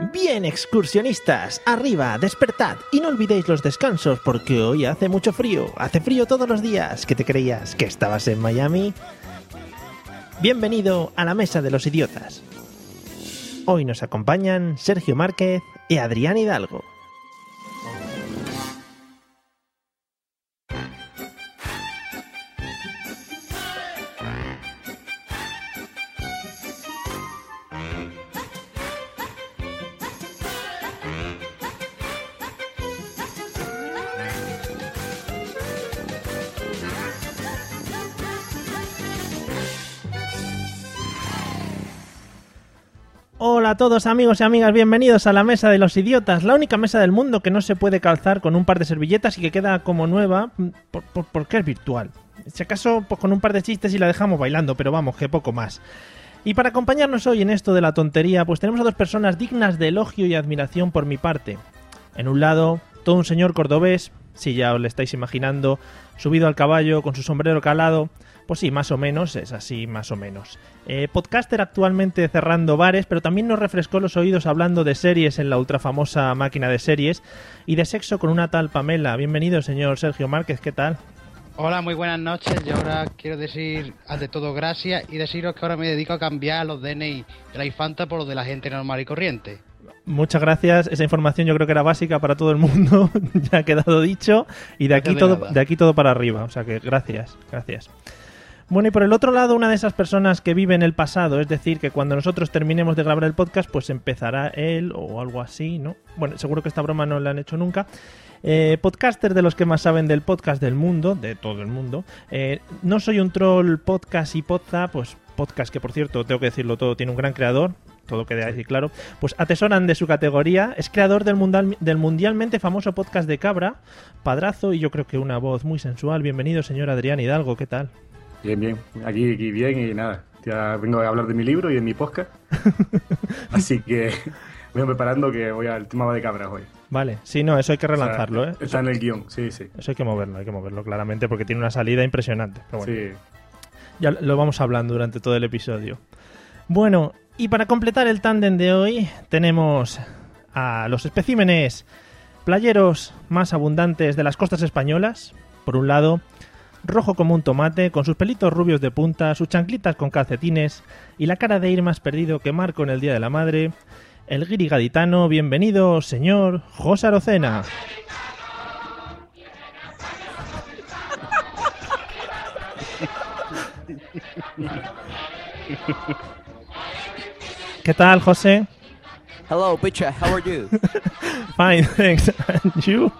Bien, excursionistas, arriba, despertad y no olvidéis los descansos porque hoy hace mucho frío, hace frío todos los días. ¿Qué te creías? ¿Que estabas en Miami? Bienvenido a la Mesa de los Idiotas. Hoy nos acompañan Sergio Márquez y Adrián Hidalgo. Hola a todos amigos y amigas, bienvenidos a la Mesa de los Idiotas, la única mesa del mundo que no se puede calzar con un par de servilletas y que queda como nueva por- por- porque es virtual. Si acaso, pues con un par de chistes y la dejamos bailando, pero vamos, que poco más. Y para acompañarnos hoy en esto de la tontería, pues tenemos a dos personas dignas de elogio y admiración por mi parte. En un lado, todo un señor cordobés, si ya os lo estáis imaginando, subido al caballo con su sombrero calado, pues sí, más o menos, es así, más o menos. Eh, podcaster actualmente cerrando bares, pero también nos refrescó los oídos hablando de series en la ultrafamosa máquina de series y de sexo con una tal Pamela. Bienvenido, señor Sergio Márquez, ¿qué tal? Hola, muy buenas noches. Yo ahora quiero decir ante todo gracias y deciros que ahora me dedico a cambiar los DNI de la infanta por los de la gente normal y corriente. Muchas gracias, esa información yo creo que era básica para todo el mundo, ya ha quedado dicho, y de aquí, de todo, de aquí todo para arriba, o sea que gracias, gracias. Bueno, y por el otro lado, una de esas personas que vive en el pasado, es decir, que cuando nosotros terminemos de grabar el podcast, pues empezará él o algo así, ¿no? Bueno, seguro que esta broma no la han hecho nunca. Eh, podcaster de los que más saben del podcast del mundo, de todo el mundo. Eh, no soy un troll podcast y podza, pues podcast que por cierto, tengo que decirlo todo, tiene un gran creador, todo queda así claro, pues atesoran de su categoría, es creador del, mundial, del mundialmente famoso podcast de Cabra, padrazo y yo creo que una voz muy sensual. Bienvenido, señor Adrián Hidalgo, ¿qué tal? Bien, bien. Aquí, aquí bien y nada. Ya vengo a hablar de mi libro y de mi podcast. Así que voy preparando que voy al tema de cabras hoy. Vale, sí, no, eso hay que O sea, relanzarlo, ¿eh? Está en el guion, sí, sí. eso hay que moverlo, hay que moverlo claramente porque tiene una salida impresionante. Pero bueno, Sí. ya lo vamos hablando durante todo el episodio. Bueno, y para completar el tándem de hoy tenemos a los especímenes playeros más abundantes de las costas españolas. Por un lado, rojo como un tomate, con sus pelitos rubios de punta, sus chanclitas con calcetines y la cara de ir más perdido que Marco en el Día de la Madre. El guiri gaditano, bienvenido, señor José Arocena. ¿Qué tal, José? Hello, how are you? Fine, thanks. And you?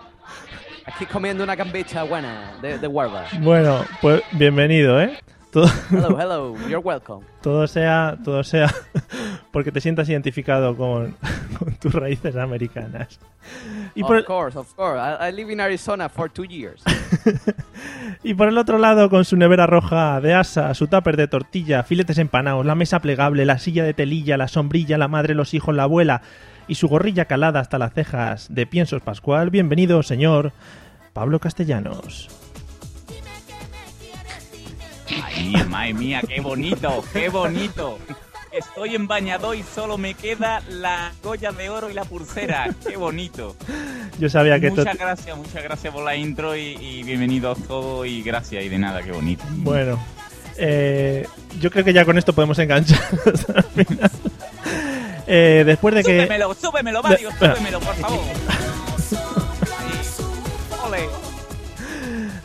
Aquí comiendo una gambita buena de, de. Bueno, pues bienvenido, ¿eh? Todo, Hello, hello, you're welcome. todo sea, todo sea porque te sientas identificado con, con tus raíces americanas. Y por, of el, course, of course. I, I live in Arizona for two years. y por el otro lado, con su nevera roja de asa, su tupper de tortilla, filetes empanados, la mesa plegable, la silla de telilla, la sombrilla, la madre, los hijos, la abuela y su gorrilla calada hasta las cejas de piensos Pascual, bienvenido, señor Pablo Castellanos. Ay, madre mía, qué bonito, qué bonito. Estoy en bañador y solo me queda la joya de oro y la pulsera. Qué bonito. Yo sabía que. Muchas gracias, muchas gracias por la intro y, y bienvenidos todos y gracias y de nada, qué bonito. Bueno, eh, yo creo que ya con esto podemos enganchar final. Eh, después de que... Súbemelo, súbemelo, Mario, De- súbemelo, por favor. Ole.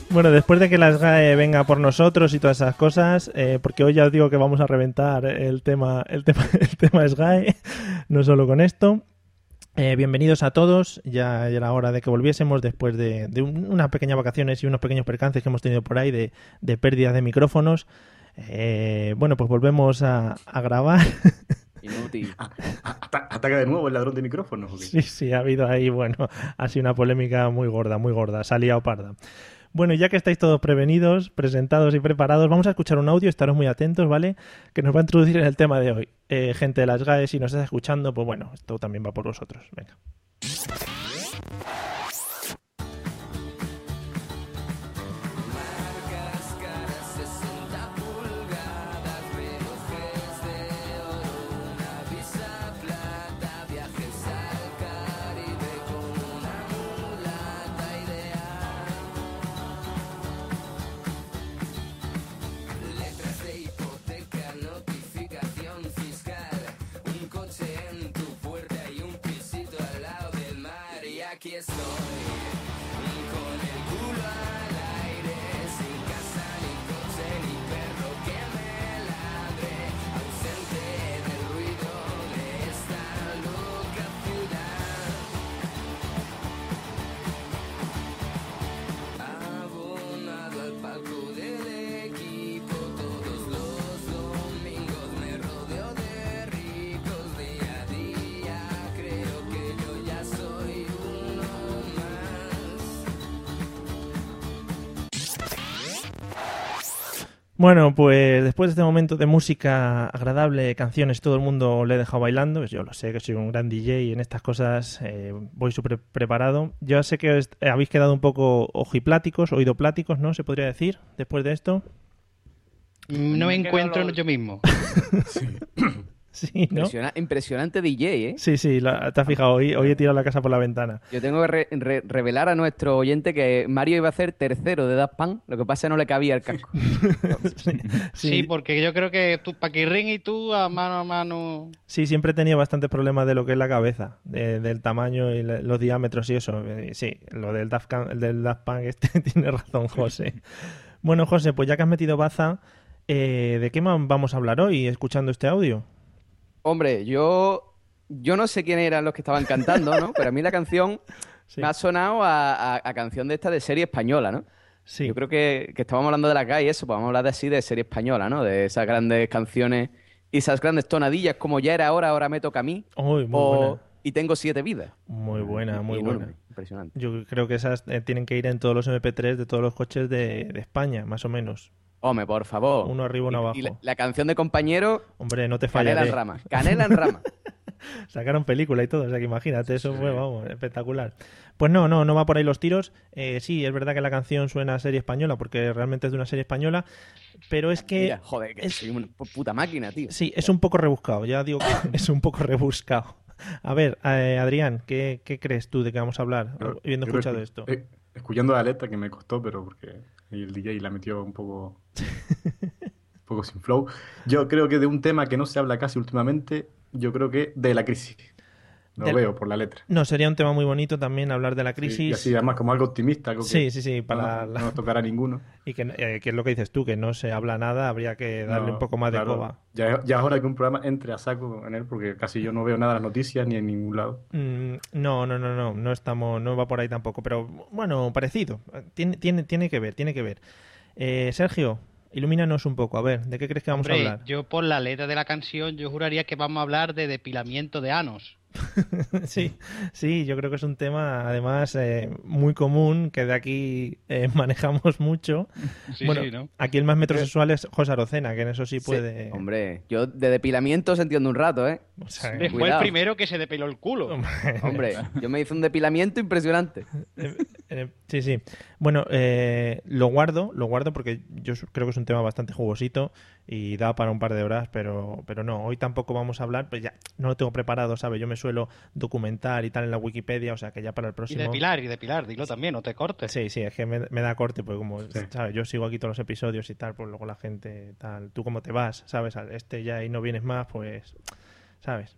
Bueno, después de que la SGAE venga por nosotros y todas esas cosas, eh, porque hoy ya os digo que vamos a reventar el tema, el tema, el tema SGAE, no solo con esto. Eh, bienvenidos a todos, ya era hora de que volviésemos después de, de un- unas pequeñas vacaciones y unos pequeños percances que hemos tenido por ahí de, de pérdidas de micrófonos. Eh, bueno, pues volvemos a, a grabar. Inútil. ¿Ataca de nuevo el ladrón de micrófonos? Sí, sí, ha habido ahí, bueno, ha sido una polémica muy gorda, muy gorda, salía o parda. Bueno, ya que estáis todos prevenidos, presentados y preparados, vamos a escuchar un audio, estaros muy atentos, ¿vale? Que nos va a introducir en el tema de hoy. Eh, gente de las GAE, si nos estás escuchando, pues bueno, esto también va por vosotros. Venga. Bueno, pues después de este momento de música agradable, canciones, todo el mundo le he dejado bailando. Pues yo lo sé, que soy un gran DJ y en estas cosas eh, voy súper preparado. Yo sé que os- eh, habéis quedado un poco ojipláticos, oídopláticos, ¿no? Se podría decir, después de esto. No me encuentro yo mismo. Sí, ¿no? Impresiona- impresionante DJ, ¿eh? Sí, sí, la- te has fijado, hoy, hoy he tirado la casa por la ventana. Yo tengo que re- re- revelar a nuestro oyente que Mario iba a ser tercero de Daft Punk, lo que pasa es que no le cabía el casco. Sí, Sí, porque yo creo que tú, Paquirrín y tú, a mano a mano. Sí, siempre he tenido bastantes problemas de lo que es la cabeza, de- del tamaño y la- los diámetros y eso. Eh, Sí, lo del Daft, Can- el del Daft Punk este tiene razón, José. Bueno, José, pues ya que has metido baza, eh, ¿de qué más vamos a hablar hoy escuchando este audio? Hombre, yo, yo no sé quiénes eran los que estaban cantando, ¿no? Pero a mí la canción Sí, me ha sonado a, a- a canción de esta de serie española, ¿no? sí. Yo creo que, que estábamos hablando de la calle y eso, pues vamos a hablar de así de serie española, ¿no? De esas grandes canciones y esas grandes tonadillas como ya era hora, ahora me toca a mí. Uy, muy o buena. y tengo siete vidas. Muy buena, muy buena. Impresionante. Yo creo que esas eh, tienen que ir en todos los MP3 de todos los coches de, de España, más o menos. Hombre, por favor. Uno arriba, uno Y- abajo. Y, la, la canción de compañero, Hombre, no te Canela fallaré. en rama. Canela en rama. Sacaron película y todo, o sea que imagínate, eso fue, vamos, espectacular. Pues no, no, no va por ahí los tiros. Eh, sí, es verdad que la canción suena a serie española, porque realmente es de una serie española, pero es que... Mira, joder, que es- soy una pu- puta máquina, tío. Sí, es un poco rebuscado, ya digo que es un poco rebuscado. A ver, eh, Adrián, ¿qué, qué crees tú de qué vamos a hablar, habiendo escuchado que- esto? eh, escuchando la letra que me costó, pero porque ahí el DJ la metió un poco, un poco sin flow. Yo creo que de un tema que no se habla casi últimamente, yo creo que de la crisis. Lo Del- veo por la letra. No, sería un tema muy bonito también hablar de la Sí, crisis. y así además como algo optimista, algo que Sí, sí, sí, para no, la- no nos tocará a ninguno. Y que, eh, que es lo que dices tú, que no se habla nada, habría que darle No, un poco más de coba. Ya, ya es hora que un programa entre a saco en él, porque casi yo no veo nada en las noticias ni en ningún lado. Mm, no, no, no, no, no estamos, no va por ahí tampoco, pero bueno, parecido. Tiene, tiene, tiene que ver, tiene que ver. Eh, Sergio, ilumínanos un poco, a ver, ¿de qué crees que vamos Hombre, a hablar? yo por la letra de la canción, yo juraría que vamos a hablar de depilamiento de anos. sí, sí, yo creo que es un tema además eh, muy común que de aquí eh, manejamos mucho. Sí, bueno, sí, ¿no? aquí el más metrosexual es José Arocena, que en eso sí Sí, puede. Hombre, yo de depilamiento se entiende un rato, ¿eh? o sea, Hombre, fue cuidado. el primero que se depiló el culo. Hombre, yo me hice un depilamiento impresionante. Sí, sí. Bueno, eh, lo guardo, lo guardo porque yo creo que es un tema bastante jugosito y da para un par de horas, pero, pero no, hoy tampoco vamos a hablar, pues ya no lo tengo preparado, ¿sabes? Yo me suelo documentar y tal en la Wikipedia, o sea que ya para el Y próximo... depilar, y depilar, dilo también, no te cortes. Sí, sí, es que me, me da corte, porque como, Sí. ¿sabes? Yo sigo aquí todos los episodios y tal, pues luego la gente tal, tú cómo te vas, ¿sabes? Al Este ya y no vienes más, pues, ¿sabes?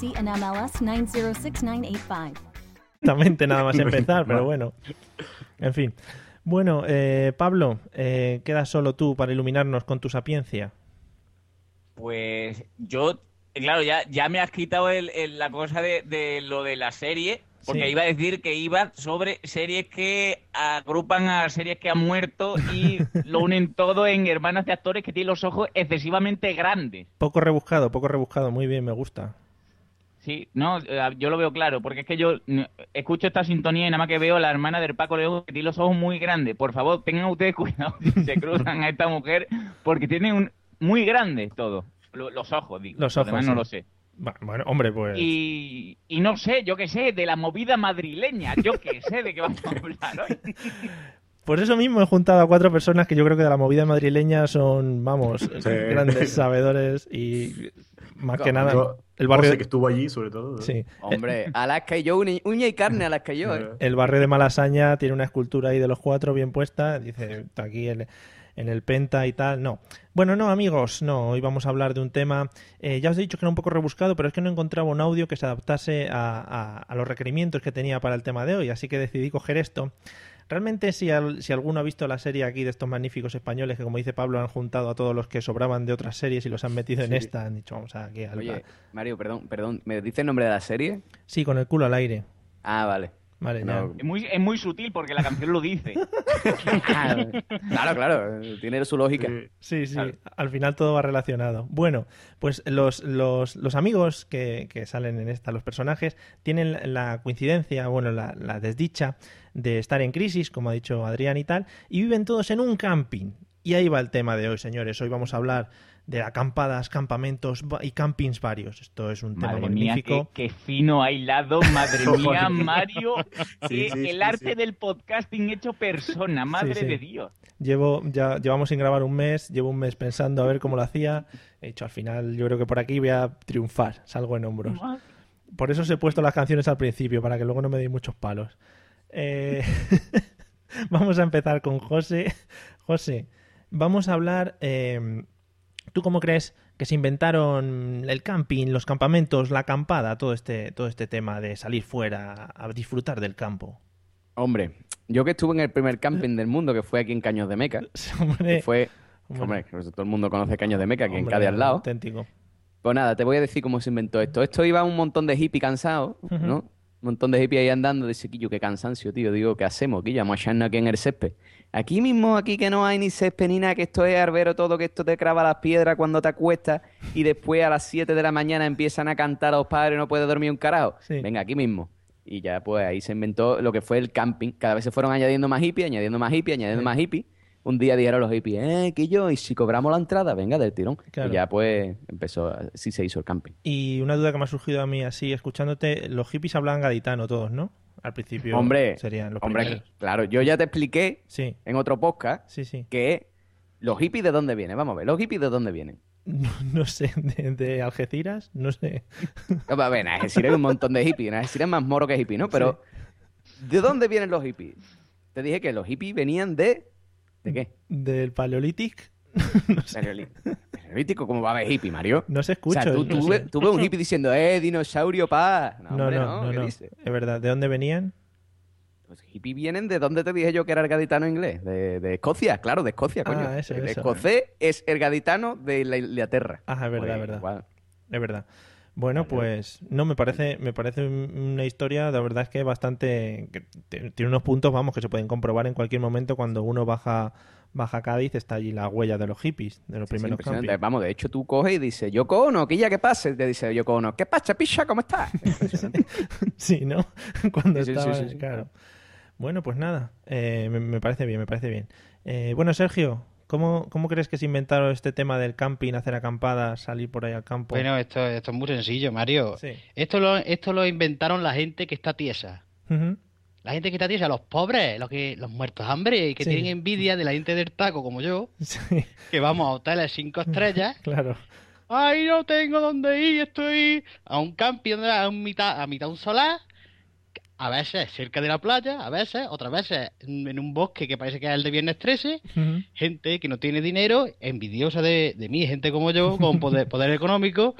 and MLS 906985. Exactamente, nada más empezar, pero bueno. En fin. Bueno, eh, Pablo, eh, quedas solo tú para iluminarnos con tu sapiencia. Pues yo, claro, ya, ya me has quitado el- el- la cosa de, de lo de la serie, porque Sí. iba a decir que iba sobre series que agrupan a series que han muerto y lo unen todo en hermanas de actores que tienen los ojos excesivamente grandes. Poco rebuscado, poco rebuscado, muy bien, me gusta. Sí, no, eh, yo lo veo claro, porque es que yo mm, escucho esta sintonía y nada más que veo a la hermana del Paco León que tiene los ojos muy grandes. Por favor, tengan ustedes cuidado si se cruzan a esta mujer, porque tiene un muy grandes todo. Lo- los ojos, digo. Los Lo ojos, sí. no lo sé. Bueno, hombre, pues. Y, y no sé, yo qué sé, de la movida madrileña, yo qué sé de qué vamos a hablar hoy. Por eso mismo he juntado a cuatro personas que yo creo que de la movida madrileña son, vamos, grandes sabedores y más que nada Yo- el barrio, José, que estuvo allí, sobre todo. ¿eh? sí, Hombre, Alaska y yo, uña, y carne Alaska y yo, ¿eh? el barrio de Malasaña tiene una escultura ahí de los cuatro bien puesta, dice está aquí el- en el Penta y tal, no. Bueno, no, amigos, no, hoy vamos a hablar de un tema, eh, ya os he dicho que era un poco rebuscado, pero es que no encontraba un audio que se adaptase a, a- a los requerimientos que tenía para el tema de hoy, así que decidí coger esto. Realmente, si, al- si alguno ha visto la serie aquí de estos magníficos españoles que, como dice Pablo, han juntado a todos los que sobraban de otras series y los han metido en esta, han dicho, vamos aquí al... Oye, Mario, perdón, perdón, ¿me dice el nombre de la serie? Sí, con el culo al aire. Ah, vale. Vale, No. Es muy, es muy sutil porque la canción lo dice. claro, claro, tiene su lógica. Sí. Sí, Claro. al final todo va relacionado. Bueno, pues los, los, los amigos que, que salen en esta, los personajes, tienen la- la coincidencia, bueno, la, la desdicha de estar en crisis, como ha dicho Adrián y tal, y viven todos en un camping. Y ahí va el tema de hoy, señores. Hoy vamos a hablar de acampadas, campamentos y campings varios. Esto es un tema Madre mía, magnífico. qué, qué fino aislado, madre mía, Mario. Sí, el sí, arte del podcasting hecho persona, madre de Dios. Llevo, ya llevamos sin grabar un mes, llevo un mes pensando a ver cómo lo hacía. He dicho, al final, yo creo que por aquí voy a triunfar, salgo en hombros. Por eso os he puesto las canciones al principio, para que luego no me deis muchos palos. Eh, vamos a empezar con José. José, vamos a hablar. eh, ¿Tú cómo crees que se inventaron el camping, los campamentos, la acampada, todo este, todo este tema de salir fuera a disfrutar del campo? Hombre, yo que estuve en el primer camping del mundo, que fue aquí en Caños de Meca, Hombre, que fue... hombre, Hombre, que todo el mundo conoce Caños de Meca, aquí en Cádiz al lado. Auténtico. Pues nada, te voy a decir cómo se inventó esto. Esto iba un montón de hippies cansados, ¿no? Un montón de hippies ahí andando. Dice, Quillo, qué cansancio, tío. Digo, ¿qué hacemos? Quillo, vamos a echarnos aquí en el césped. Aquí mismo, aquí que no hay ni césped ni nada, que esto es arbero todo, que esto te crava las piedras cuando te acuestas y después a las 7 de la mañana empiezan a cantar a los padres, no puedes dormir un carajo. Sí. Venga, aquí mismo. Y ya pues ahí se inventó lo que fue el camping. Cada vez se fueron añadiendo más hippies, añadiendo más hippies, añadiendo Sí. más hippies. Un día dijeron los hippies, eh, Quillo, ¿y si cobramos la entrada? Venga, del tirón. Claro. Y ya pues empezó, así se hizo el camping. Y una duda que me ha surgido a mí así, escuchándote, los hippies hablaban gaditano todos, ¿no? Al principio Hombre, serían los Hombre, primeros. claro, yo ya te expliqué Sí, en otro podcast sí, sí. que los hippies de dónde vienen. Vamos a ver, los hippies de dónde vienen. No, no sé, de, de Algeciras, no sé. A ver, en Algeciras hay un montón de hippies. En Algeciras es más moro que hippie, ¿no? Pero, ¿de dónde vienen los hippies? Te dije que los hippies venían de... ¿De qué? Del Paleolític, no sé. Paleolí- Paleolítico, ¿cómo va a haber hippie, Mario? No se O escucha. sea, tú, no tú, sé. ve- tú ves un hippie diciendo, eh, dinosaurio, pa. No, No, hombre, no, no. Es verdad. ¿De dónde venían? Pues hippies vienen de dónde te dije yo que era el gaditano inglés. De, de Escocia, claro, de Escocia, coño. Ah, eso, el eso. escocés es el gaditano de la Inglaterra. Ah, es verdad, Pues, es verdad. igual. Es verdad. Bueno, pues no me parece, me parece un- una historia, la verdad es que bastante, que tiene unos puntos, vamos, que se pueden comprobar en cualquier momento cuando uno baja, baja a Cádiz, está allí la huella de los hippies, de los Sí, primeros campings. Vamos, de hecho, tú coges y dices, yo cono, que ya que pase. Te dice yo cono, ¿qué pasa, picha? ¿Cómo estás? Sí, ¿no? Cuando Sí, sí, estaba, sí, sí, sí. claro. Bueno, pues nada, eh, me, me parece bien, me parece bien. Eh, bueno, Sergio, ¿Cómo, ¿Cómo crees que se inventaron este tema del camping, hacer acampadas, salir por ahí al campo? Bueno, esto, esto es muy sencillo, Mario. Sí. Esto, lo, esto lo inventaron la gente que está tiesa. La gente que está tiesa, los pobres, los que los muertos de hambre y que Sí. tienen envidia de la gente del taco como yo, Sí, que vamos a hoteles cinco estrellas. claro. Ay, no tengo dónde ir, estoy a un camping a, un mitad, a mitad de un solar, a veces cerca de la playa, a veces, otras veces en un bosque que parece que es el de Viernes 13, Ujú. gente que no tiene dinero, envidiosa de, de mí, gente como yo, con poder, poder económico,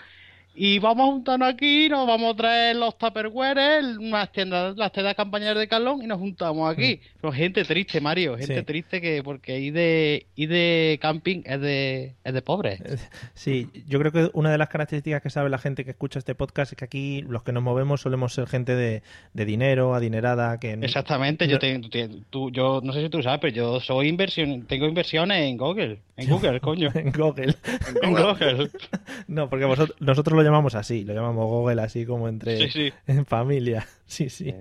y vamos a juntarnos aquí, nos vamos a traer los tupperware, unas tiendas, las tiendas campañeras de Carlón y nos juntamos aquí. Pero gente triste, Mario, gente Sí. triste que porque ir de, ir de camping es de, es de pobres. Sí, yo creo que una de las características que sabe la gente que escucha este podcast es que aquí los que nos movemos solemos ser gente de, de dinero, adinerada, que... Exactamente, yo, te- tú te- tú- yo no sé si tú sabes, pero yo soy inversión, tengo inversiones en Google, en Google, coño, En Google. en Google. No, porque vosotros, nosotros lo llamamos así, lo llamamos Google así como entre Sí, sí. en familia. Sí, sí.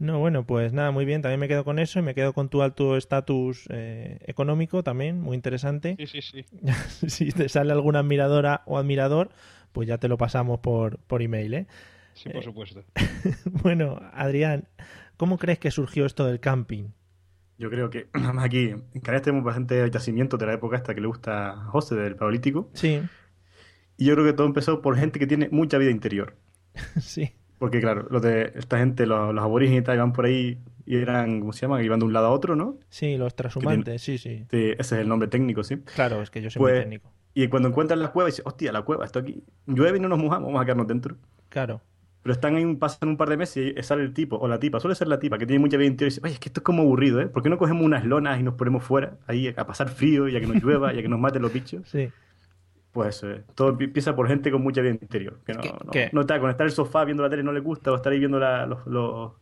No, bueno, pues nada, muy bien. También me quedo con eso y me quedo con tu alto estatus eh, económico también, muy interesante. Sí, sí, sí. si te sale alguna admiradora o admirador, pues ya te lo pasamos por, por email, ¿eh? Sí, por supuesto. Bueno, Adrián, ¿cómo crees que surgió esto del camping? Yo creo que, aquí, en Canarias tenemos bastante yacimiento de la época esta que le gusta a José del Paleolítico. Sí, Y yo creo que todo empezó por gente que tiene mucha vida interior. sí, Porque claro, los de esta gente, los, los aborígenes y tal, iban por ahí y eran, ¿cómo se llama? Iban de un lado a otro, ¿no? sí, los transhumantes, sí, sí. Sí, ese es el nombre técnico, sí. Claro, es que yo soy muy Pues, técnico. y cuando encuentran la cueva, dicen, hostia, la cueva, esto aquí llueve y no nos mojamos, vamos a quedarnos dentro. Claro. Pero están ahí, pasan un par de meses y sale el tipo o la tipa, suele ser la tipa, que tiene mucha vida interior y dice, oye, es que esto es como aburrido, ¿eh? ¿Por qué no cogemos unas lonas y nos ponemos fuera, ahí a pasar frío y a que nos llueva y a que nos maten los bichos? Sí. Pues eso, eh, todo pi- empieza por gente con mucha vida interior, que no, ¿Qué- no, qué? no está, con estar en el sofá viendo la tele no le gusta, o estar ahí viendo la- los, los-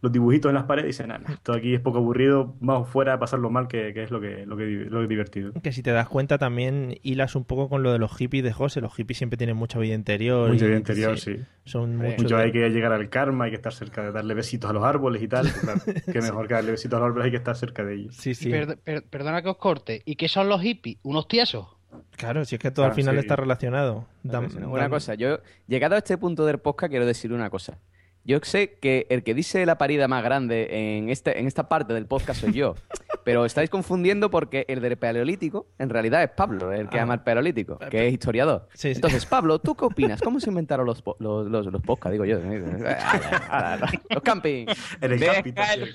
los dibujitos en las paredes y dicen, nada, esto aquí es poco aburrido, vamos fuera a pasarlo mal, que, que es lo que, lo que lo divertido. Que si te das cuenta también hilas un poco con lo de los hippies de José. Los hippies siempre tienen mucha vida interior. Mucha y- vida interior, sí. Son Hombre, mucho de- hay que llegar al karma, hay que estar cerca de darle besitos a los árboles y tal. claro, que mejor que darle besitos a los árboles, hay que estar cerca de ellos. Sí, sí. per- per- perdona que os corte, ¿y qué son los hippies? ¿Unos tiesos? Claro, si es que todo al final sí. está relacionado. Una dam- cosa, yo, llegado a este punto del podcast, quiero decir una cosa. Yo sé que el que dice la parida más grande en, este, en esta parte del podcast soy yo, pero estáis confundiendo porque el del paleolítico en realidad es Pablo, el que Ah. ama el paleolítico, que es historiador. Sí, sí. Entonces, Pablo, ¿tú qué opinas? ¿Cómo se inventaron los, los, los, los podcasts, digo yo? los camping. En el Deja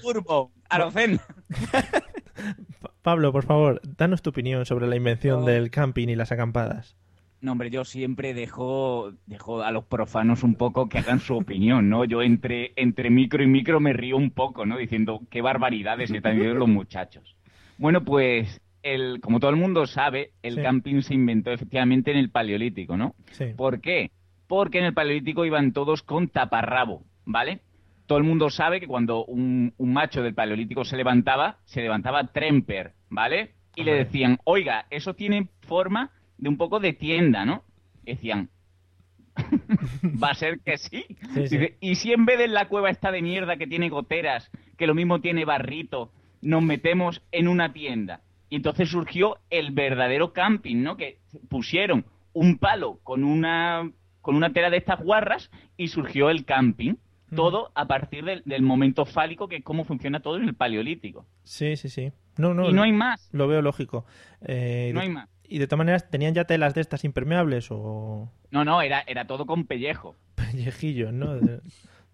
furbo. Pa- Pablo, por favor, danos tu opinión sobre la invención del camping y las acampadas. No, hombre, yo siempre dejo, dejo a los profanos un poco que hagan su opinión, ¿no? Yo entre, entre micro y micro me río un poco, ¿no? Diciendo qué barbaridades están diciendo los muchachos. Bueno, pues, el, como todo el mundo sabe, el Sí. camping se inventó efectivamente en el Paleolítico, ¿no? Sí. ¿Por qué? Porque en el Paleolítico iban todos con taparrabo, ¿vale? Todo el mundo sabe que cuando un, un macho del Paleolítico se levantaba, se levantaba tremper, ¿vale? Y le decían, oiga, eso tiene forma de un poco de tienda, ¿no? Y decían, va a ser que sí. Sí, sí. Dice, y si en vez de la cueva esta de mierda que tiene goteras, que lo mismo tiene barrito, nos metemos en una tienda. Y entonces surgió el verdadero camping, ¿no? Que pusieron un palo con una, con una tela de estas guarras y surgió el camping. Todo a partir del, del momento fálico, que es cómo funciona todo en el paleolítico. Sí, sí, sí. No, no, y no hay más. lo veo lógico. Eh, No hay más. Y de todas maneras, ¿tenían ya telas de estas impermeables o No, no, era, era todo con pellejo. pellejillos, no? De,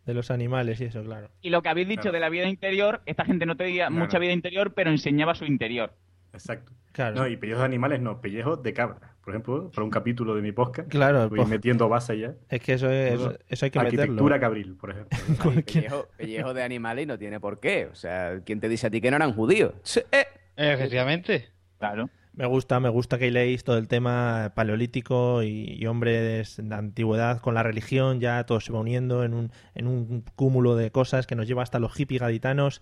de los animales y eso, claro. Y lo que habéis dicho Claro. de la vida interior, esta gente no tenía Claro. mucha vida interior, pero enseñaba su interior. Exacto. Claro. No, y pellejos de animales no, pellejos de cabra. Por ejemplo, para un capítulo de mi podcast, Claro, voy pues- metiendo base ya. Es que eso, es, Bueno, eso hay que Arquitectura meterlo. cabril, por ejemplo. Pellejo, pellejo de animales y no tiene por qué. O sea, ¿quién te dice a ti que no eran judíos? Sí, eh. Efectivamente. Claro. Me gusta, me gusta que leéis todo el tema paleolítico y, y hombres de antigüedad con la religión, ya todo se va uniendo en un, en un cúmulo de cosas que nos lleva hasta los hippies gaditanos.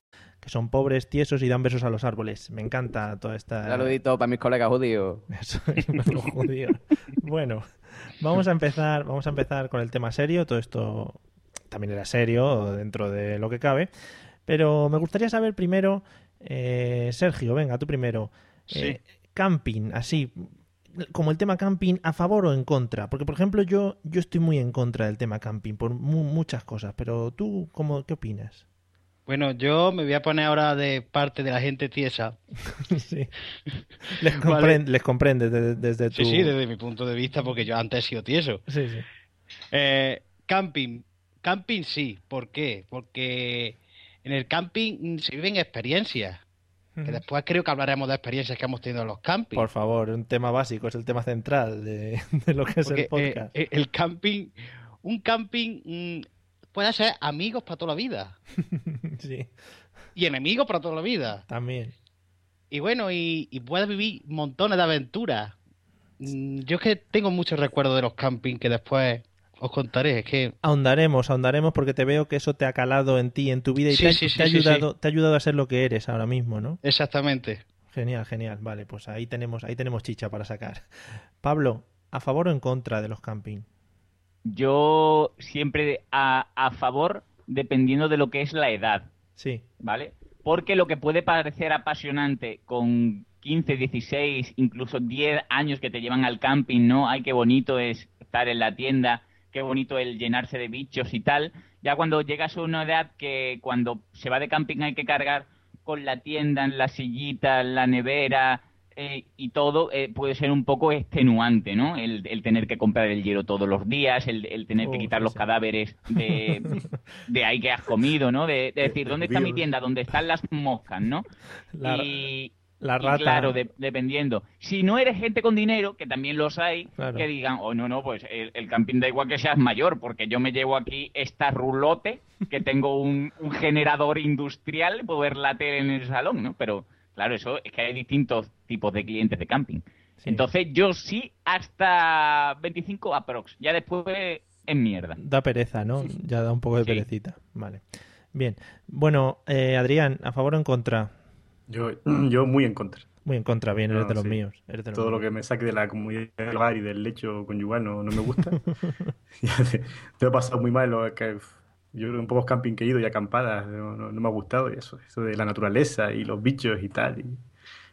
Que son pobres, tiesos y dan besos a los árboles. Me encanta toda esta... Saludito para mis colegas judíos. Judíos. Bueno, vamos a empezar, vamos a empezar con el tema serio. Todo esto también era serio dentro de lo que cabe. Pero me gustaría saber primero, eh, Sergio, venga, tú primero. Eh, camping, así, como el tema camping, ¿a favor o en contra? Porque, por ejemplo, yo, yo estoy muy en contra del tema camping por mu muchas cosas. Pero tú, ¿cómo, ¿qué opinas? Bueno, yo me voy a poner ahora de parte de la gente tiesa. sí. Les, comprende, les comprende desde, desde tu... Sí, sí, desde mi punto de vista, porque yo antes he sido tieso. Sí, sí. Eh, camping. Camping sí. ¿Por qué? Porque en el camping se viven experiencias. Que después creo que hablaremos de experiencias que hemos tenido en los campings. Por favor, un tema básico, es el tema central de, de lo que es el podcast. eh, el camping, un camping mm, puede ser amigos para toda la vida. sí, Y enemigos para toda la vida. también. Y bueno, y, y puedes vivir montones de aventuras. Mm, Yo es que tengo muchos recuerdos de los campings que después os contaré. Es que Ahondaremos, ahondaremos porque te veo que eso te ha calado en ti, en tu vida y Sí, te, sí, te sí, ha ayudado, te ha ayudado a ser lo que eres ahora mismo, ¿no? exactamente. Genial, genial. Vale, pues ahí tenemos, ahí tenemos chicha para sacar. Pablo, ¿a favor o en contra de los camping? Yo siempre a, a favor dependiendo de lo que es la edad, Sí, ¿vale? Porque lo que puede parecer apasionante con 15, 16, incluso 10 años que te llevan al camping, ¿no? Ay, qué bonito es estar en la tienda, qué bonito el llenarse de bichos y tal. Ya cuando llegas a una edad que cuando se va de camping hay que cargar con la tienda, en la sillita, en la nevera eh, y todo, eh, puede ser un poco extenuante, ¿no? El, el tener que comprar el hielo todos los días, el, el tener que quitar sí, los cadáveres de, de ahí que has comido, ¿no? De, de decir, ¿dónde está mi tienda? ¿Dónde están las moscas, no? la, y, la y rata. claro, de- dependiendo. Si no eres gente con dinero, que también los hay, Claro. que digan, oh, no, no, pues el, el camping da igual que seas mayor, porque yo me llevo aquí esta rulote, que tengo un, un generador industrial, y puedo ver la tele en el salón, ¿no? Pero, claro, eso es que hay distintos tipos de clientes de camping. Sí. Entonces, yo sí hasta 25 aprox. Ya después es mierda. Da pereza, ¿no? Ya da un poco de Sí. perecita. Vale. Bien. Bueno, eh, Adrián, ¿a favor o en contra? Yo, yo muy en contra. Muy en contra, bien, eres No, de los sí. míos. Eres de los Todo lo que me saque de la comunidad del hogar y del lecho conyugal no, no me gusta. Ya te, te he pasado muy mal. lo que- yo creo que camping que he ido y acampadas no, me ha gustado eso, eso de la naturaleza y los bichos y tal. Y,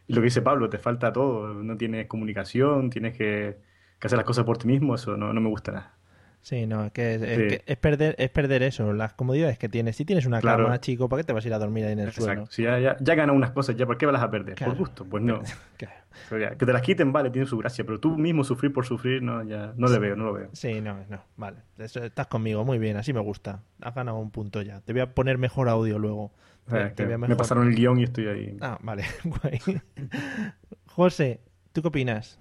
y lo que dice Pablo, te falta todo. No tienes comunicación, tienes que, que hacer las cosas por ti mismo. Eso no, no me gusta nada. Sí, no, es que es, es Sí. que es perder, es perder eso, las comodidades que tienes. Si tienes una Claro. cama, chico, ¿para qué te vas a ir a dormir ahí en el suelo? Exacto. Si ya, ya, ya ganas unas cosas, ¿ya por qué vas a perder? Claro. ¿Por gusto? Pues no. Claro. O sea, que te las quiten, vale, tiene su gracia, pero tú mismo sufrir por sufrir, no, ya no le veo, no lo veo. Sí, no, no, vale. Eso- estás conmigo, muy bien, así me gusta. Has ganado un punto ya. Te voy a poner mejor audio luego. O sea, Te- te que voy a me pasaron el guion y estoy ahí. Ah, vale, guay. José, ¿tú qué opinas?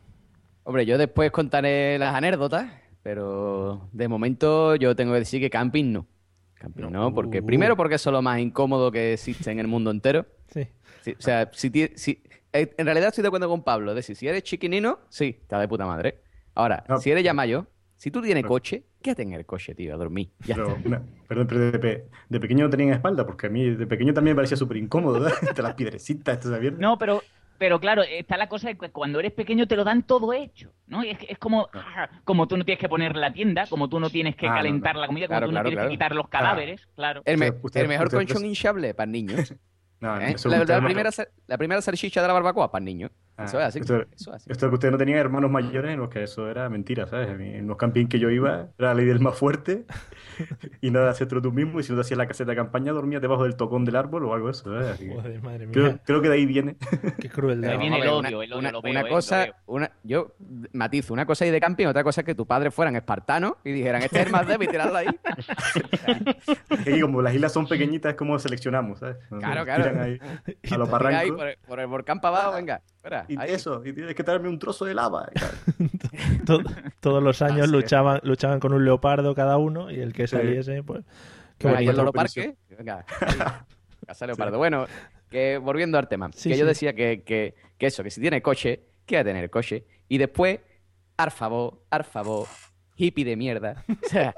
Hombre, yo después contaré las anécdotas, pero de momento yo tengo que decir que camping no. Camping No. no, porque Uh. primero porque es lo más incómodo que existe en el mundo entero. Sí. Sí, o sea, si, si- eh, en realidad estoy de acuerdo con Pablo. Es decir, si eres chiquinino, sí, está de puta madre. Ahora, No. si eres ya mayor, si tú tienes coche, quédate en el coche, tío, a dormir. Ya Pero, está. una- perdón, pero de, pe- de pequeño no tenían espalda, porque a mí de pequeño también me parecía súper incómodo, ¿verdad? Entre las piedrecitas, estas abiertas. No, pero, pero claro, está la cosa de que cuando eres pequeño te lo dan todo hecho, ¿no? Y es, que- es como, ah, como tú no tienes que poner la tienda, como tú no tienes que Ah, calentar no. la comida, como Claro, tú no claro, tienes claro. que quitar los cadáveres, claro. El, me- Usted- el mejor usted- colchón hinchable para niños. No, ¿Eh? La, la primera, la primera salchicha de la barbacoa para el niño. Ah, Eso es así. Esto, Eso es así. esto que ustedes no tenían hermanos mayores en los que eso era mentira, ¿sabes? En los campings que yo iba era la ley del más fuerte y nada, hacértelo tú mismo y si no te hacías la caseta de campaña dormías debajo del tocón del árbol o algo de eso, ¿sabes? Así Joder, madre mía. creo, creo que de ahí viene. Qué crueldad. Ahí viene el odio, el odio, una, lo veo, una eh, lo cosa, veo. una, yo matizo, una cosa ahí de camping, otra cosa es que tus padres fueran espartanos y dijeran, este es el más débil, tirarlo ahí. Es que aquí como las islas son pequeñitas es como seleccionamos, ¿sabes? Nos Claro, claro. ahí a los barrancos. por, el- por el volcán para abajo, venga. Espera, Y ahí. eso, y tienes que traerme un trozo de lava. todos los años luchaban, luchaban con un leopardo cada uno y el que saliese, pues. Qué Ahí bonito. el Loro. Parque. Venga. ahí. Casa Leopardo. Bueno, que volviendo al tema, Sí, que yo decía que, que, que eso, que si tiene coche, que va a tener coche. Y después, ar favor, ar favor, hippie de mierda. O sea.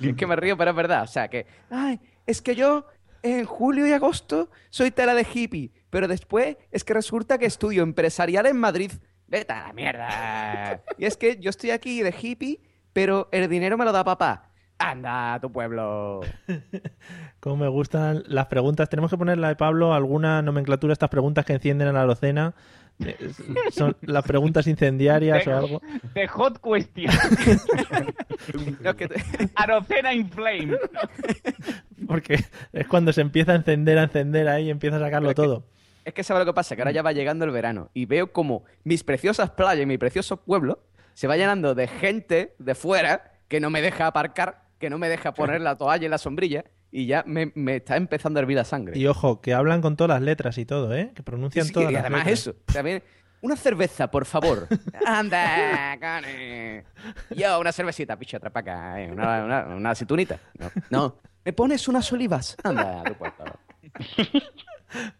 es que me río, pero es verdad. O sea, que. Ay, es que yo en julio y agosto soy tela de hippie. Pero después es que resulta que estudio empresarial en Madrid. Vete a la mierda. Y es que yo estoy aquí de hippie, pero el dinero me lo da papá. Anda, tu pueblo. Cómo me gustan las preguntas. Tenemos que ponerle a Pablo alguna nomenclatura a estas preguntas que encienden a la alocena. Eh, Son las preguntas incendiarias o algo. The hot question. Arocena in flame. Porque es cuando se empieza a encender, a encender ahí y empieza a sacarlo todo. Es que sabe lo que pasa, que ahora ya va llegando el verano y veo como mis preciosas playas y mi precioso pueblo se va llenando de gente de fuera que no me deja aparcar, que no me deja poner la toalla y la sombrilla y ya me, me está empezando a hervir la sangre. Y ojo, que hablan con todas las letras y todo, ¿eh? Que pronuncian Sí, sí, todas y las además letras. eso, también una cerveza, por favor. Anda, cane. Yo, una cervecita, picha, atrapa acá, eh, una, una, una aceitunita. No, no, me pones unas olivas. Anda, tu.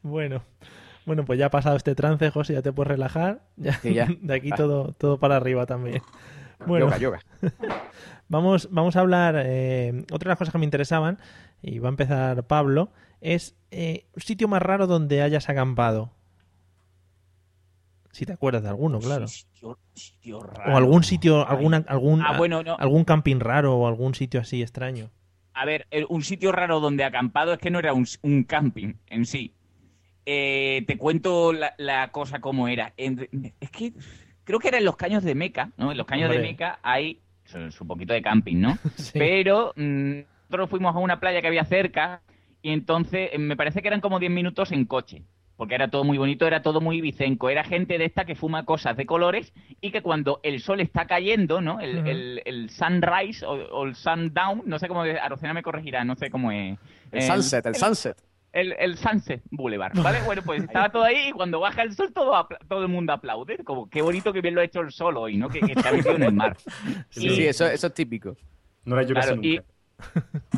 Bueno. Bueno, pues ya ha pasado este trance, José, ya te puedes relajar. Ya, Sí, ya. De aquí todo, todo para arriba también. Bueno, Yoga, yoga. Vamos, vamos a hablar. Eh, otra de las cosas que me interesaban, y va a empezar Pablo, es eh, un sitio más raro donde hayas acampado. Si te acuerdas de alguno, claro. Sitio, sitio O raro. algún sitio, alguna, algún, Ah, bueno, no. algún camping raro o algún sitio así extraño. A ver, un sitio raro donde acampado es que no era un, un camping en sí. Eh, te cuento la, la cosa como era. En- es que creo que era en los caños de Meca, ¿no? En los caños de. Meca hay es un poquito de camping, ¿no? Sí. Pero mm, nosotros fuimos a una playa que había cerca y entonces eh, me parece que eran como 10 minutos en coche. Porque era todo muy bonito, era todo muy bicenco. Era gente de esta que fuma cosas de colores y que cuando el sol está cayendo, ¿no? El, el- el sunrise o, o el sundown, no sé cómo... Arocena me corregirá, no sé cómo es. El sunset, el sunset. El, el Sunset Boulevard, ¿vale? Bueno, pues estaba todo ahí y cuando baja el sol todo, apla- todo el mundo aplaude. Como, qué bonito que bien lo ha hecho el sol hoy, ¿no? Que, que está metido en el mar. Sí, Y- sí, eso, eso es típico. No la he hecho Claro, casi y nunca.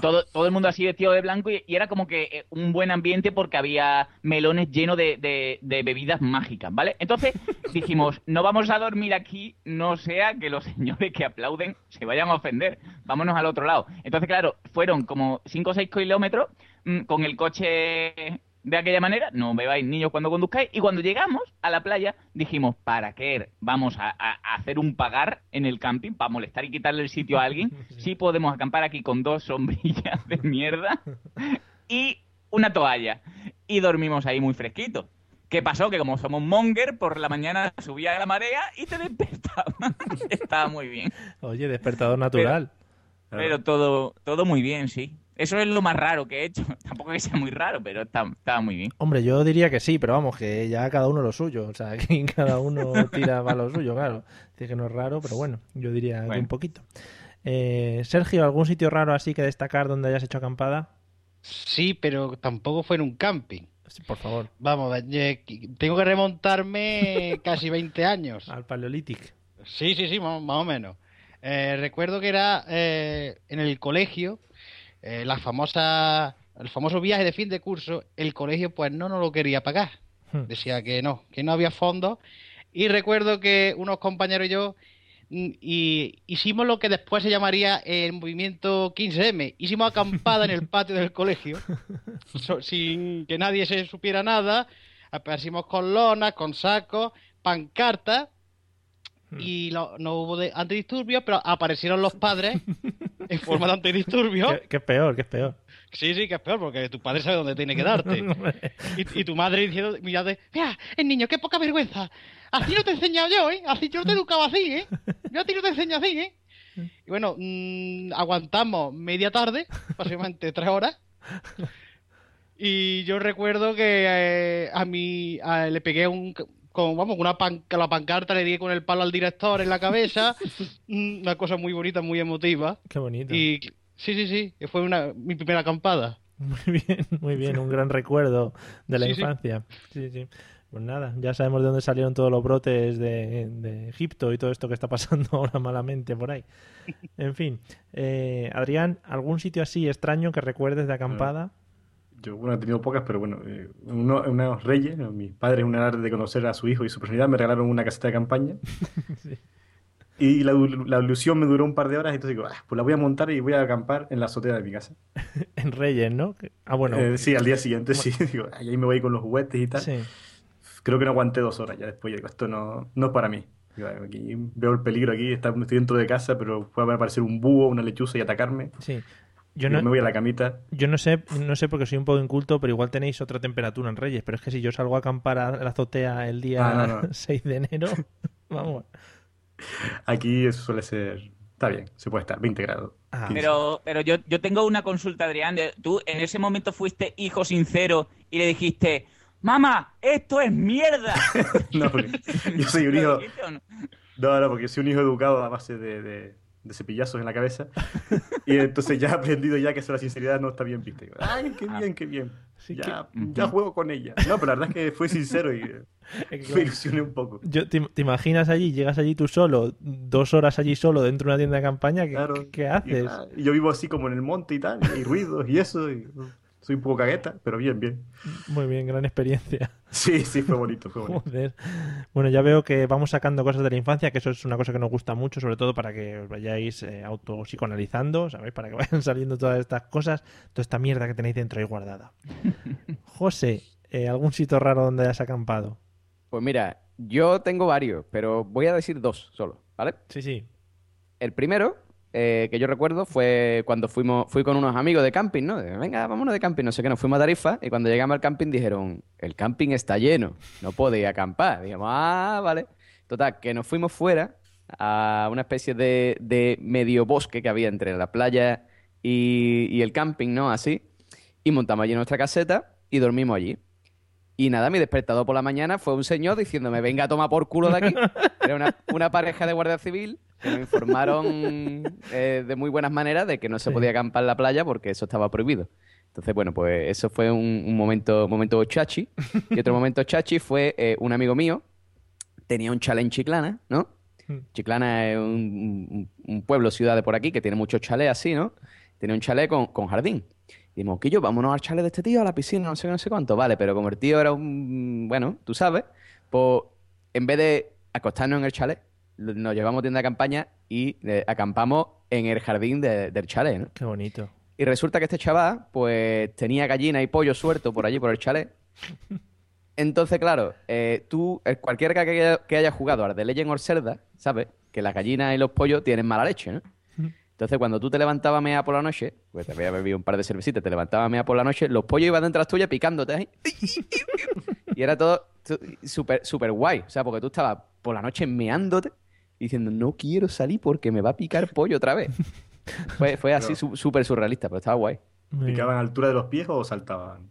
Todo, todo el mundo así vestido de blanco y, y era como que eh, un buen ambiente porque había melones llenos de, de- de bebidas mágicas, ¿vale? Entonces dijimos, no vamos a dormir aquí, no sea que los señores que aplauden se vayan a ofender, vámonos al otro lado. Entonces, claro, fueron como 5 o 6 kilómetros mm, con el coche de aquella manera, no bebáis niños cuando conduzcáis, y cuando llegamos a la playa dijimos, ¿para qué vamos a, a- a hacer un pagar en el camping para molestar y quitarle el sitio a alguien? Sí podemos acampar aquí con dos sombrillas de mierda y una toalla. Y dormimos ahí muy fresquito. ¿Qué pasó? Que como somos monger, por la mañana subía la marea y te despertaba. Estaba muy bien. Oye, despertador natural. Pero todo, todo muy bien, sí. Eso es lo más raro que he hecho. Tampoco que sea muy raro, pero estaba muy bien. Hombre, yo diría que sí, pero vamos, que ya cada uno lo suyo. O sea, que cada uno tira para lo suyo, claro. Dice que no es raro, pero bueno, yo diría que un poquito. Eh, Sergio, ¿algún sitio raro así que destacar donde hayas hecho acampada? Sí, pero tampoco fue en un camping. Sí, por favor. Vamos, eh, tengo que remontarme casi 20 años. Al Paleolític. Sí, sí, sí, más, más o menos. Eh, recuerdo que era eh, en el colegio, eh, la famosa, el famoso viaje de fin de curso, el colegio pues no nos lo quería pagar. Hmm. Decía que no, que no había fondos. Y recuerdo que unos compañeros y yo mm, y hicimos lo que después se llamaría el movimiento 15M. Hicimos acampada en el patio del colegio, so- sin que nadie se supiera nada. Aparecimos con lonas, con sacos, pancartas y lo- no hubo de antidisturbios, pero aparecieron los padres en forma de antidisturbios. ¿Qué, qué es peor? ¿Qué es peor? Sí, sí, que es peor, porque tu padre sabe dónde tiene que darte. y, y tu madre diciendo, mirate, mira, el niño, qué poca vergüenza. Así no te he enseñado yo, ¿eh? Así yo no te he educado así, ¿eh? Yo a ti no te enseño así, ¿eh? Y bueno, mm, aguantamos media tarde, básicamente tres horas. Y yo recuerdo que eh, a mí a- le pegué un con vamos una pan- la pancarta le di con el palo al director en la cabeza Mm, una cosa muy bonita muy emotiva Qué bonito. y sí sí sí fue una mi primera acampada Muy bien, muy bien, un gran recuerdo de la Sí, sí. infancia. Sí, sí. Pues nada, ya sabemos de dónde salieron todos los brotes de, de Egipto y todo esto que está pasando ahora malamente por ahí. En fin, eh, Adrián, ¿algún sitio así extraño que recuerdes de acampada? Yo, bueno, he tenido pocas, pero bueno, eh, uno- unos reyes, mis padres, una vez de conocer a su hijo y su personalidad, me regalaron una caseta de campaña. Y la, la ilusión me duró un par de horas, entonces digo, "Ah, pues la voy a montar y voy a acampar en la azotea de mi casa. En Reyes, ¿no? Ah, bueno. Eh, sí, al día siguiente sí, digo, "Ay, ahí me voy con los juguetes y tal. Sí. Creo que no aguanté dos horas, ya después digo, esto no, no es para mí. Digo, aquí veo el peligro aquí, está- estoy dentro de casa, pero puede aparecer un búho, una lechuza y atacarme. Sí. Yo no, me voy a la camita. yo no sé, no sé porque soy un poco inculto, pero igual tenéis otra temperatura en Reyes. Pero es que si yo salgo a acampar a la azotea el día Ah, no, no. 6 de enero, vamos. Aquí eso suele ser, está bien, se puede estar, 20 grados. Ah. 15. Pero, pero yo, yo tengo una consulta, Adrián. Tú en ese momento fuiste hijo sincero y le dijiste, mamá, esto es mierda. No, porque yo soy un ¿Lo hijo. no? No, no, porque soy un hijo educado a base de, de, de cepillazos en la cabeza. Y entonces ya he aprendido ya que eso la sinceridad no está bien vista. Ay, qué bien, qué bien. Sí, ya, ya juego con ella. No, pero la verdad es que fue sincero y eh, me ilusioné un poco. Yo, te, te imaginas allí, llegas allí tú solo, dos horas allí solo dentro de una tienda de campaña, ¿qué, Claro. qué- haces? ah, y yo vivo así como en el monte y tal, y ruidos y eso. y, soy un poco cagueta, pero bien, bien. Muy bien, gran experiencia. Sí, sí, fue bonito, fue bonito. Joder. Bueno, ya veo que vamos sacando cosas de la infancia, que eso es una cosa que nos gusta mucho, sobre todo para que os vayáis eh, autopsicoanalizando, ¿sabéis? Para que vayan saliendo todas estas cosas, toda esta mierda que tenéis dentro ahí guardada. José, eh, ¿algún sitio raro donde hayas acampado? Pues mira, yo tengo varios, pero voy a decir dos solo, ¿vale? Sí, sí. El primero eh, que yo recuerdo fue cuando fuimos, fui con unos amigos de camping, ¿no? De, Venga, vámonos de camping, no sé qué, nos fuimos a Tarifa y cuando llegamos al camping dijeron, el camping está lleno, no podéis acampar. Dijimos, ah, vale. Total, que nos fuimos fuera a una especie de, de medio bosque que había entre la playa y, y el camping, ¿no? Así. Y montamos allí nuestra caseta y dormimos allí. Y nada, mi despertador por la mañana fue un señor diciéndome, venga, toma por culo de aquí. Era una, una pareja de guardia civil que me informaron eh, de muy buenas maneras de que no se podía acampar en la playa porque eso estaba prohibido. Entonces, bueno, pues eso fue un, un momento, momento chachi. Y otro momento chachi fue eh, un amigo mío, tenía un chalet en Chiclana, ¿no? Mm. Chiclana es un, un- un pueblo, ciudad de por aquí, que tiene muchos chalés así, ¿no? Tiene un chalet con, con jardín. Y dijimos, yo vámonos al chalet de este tío, a la piscina, no sé qué, no sé cuánto. Vale, pero como el tío era un... Bueno, tú sabes, pues en vez de acostarnos en el chalet, nos llevamos tienda de campaña y eh, acampamos en el jardín de- del chalet, ¿no? Qué bonito. Y resulta que este chaval, pues, tenía gallina y pollo suelto por allí, por el chalet. Entonces, claro, eh, tú, cualquiera que haya, que haya jugado a The Legend of Zelda, ¿sabes? Que las gallinas y los pollos tienen mala leche, ¿no? Entonces, cuando tú te levantabas mea por la noche, pues te había bebido un par de cervecitas, te levantabas mea por la noche, los pollos iban detrás tuya picándote ahí. Y era todo súper súper guay. O sea, porque tú estabas por la noche meándote diciendo, no quiero salir porque me va a picar pollo otra vez. Fue, fue así súper surrealista, pero estaba guay. ¿Picaban a altura de los pies o saltaban?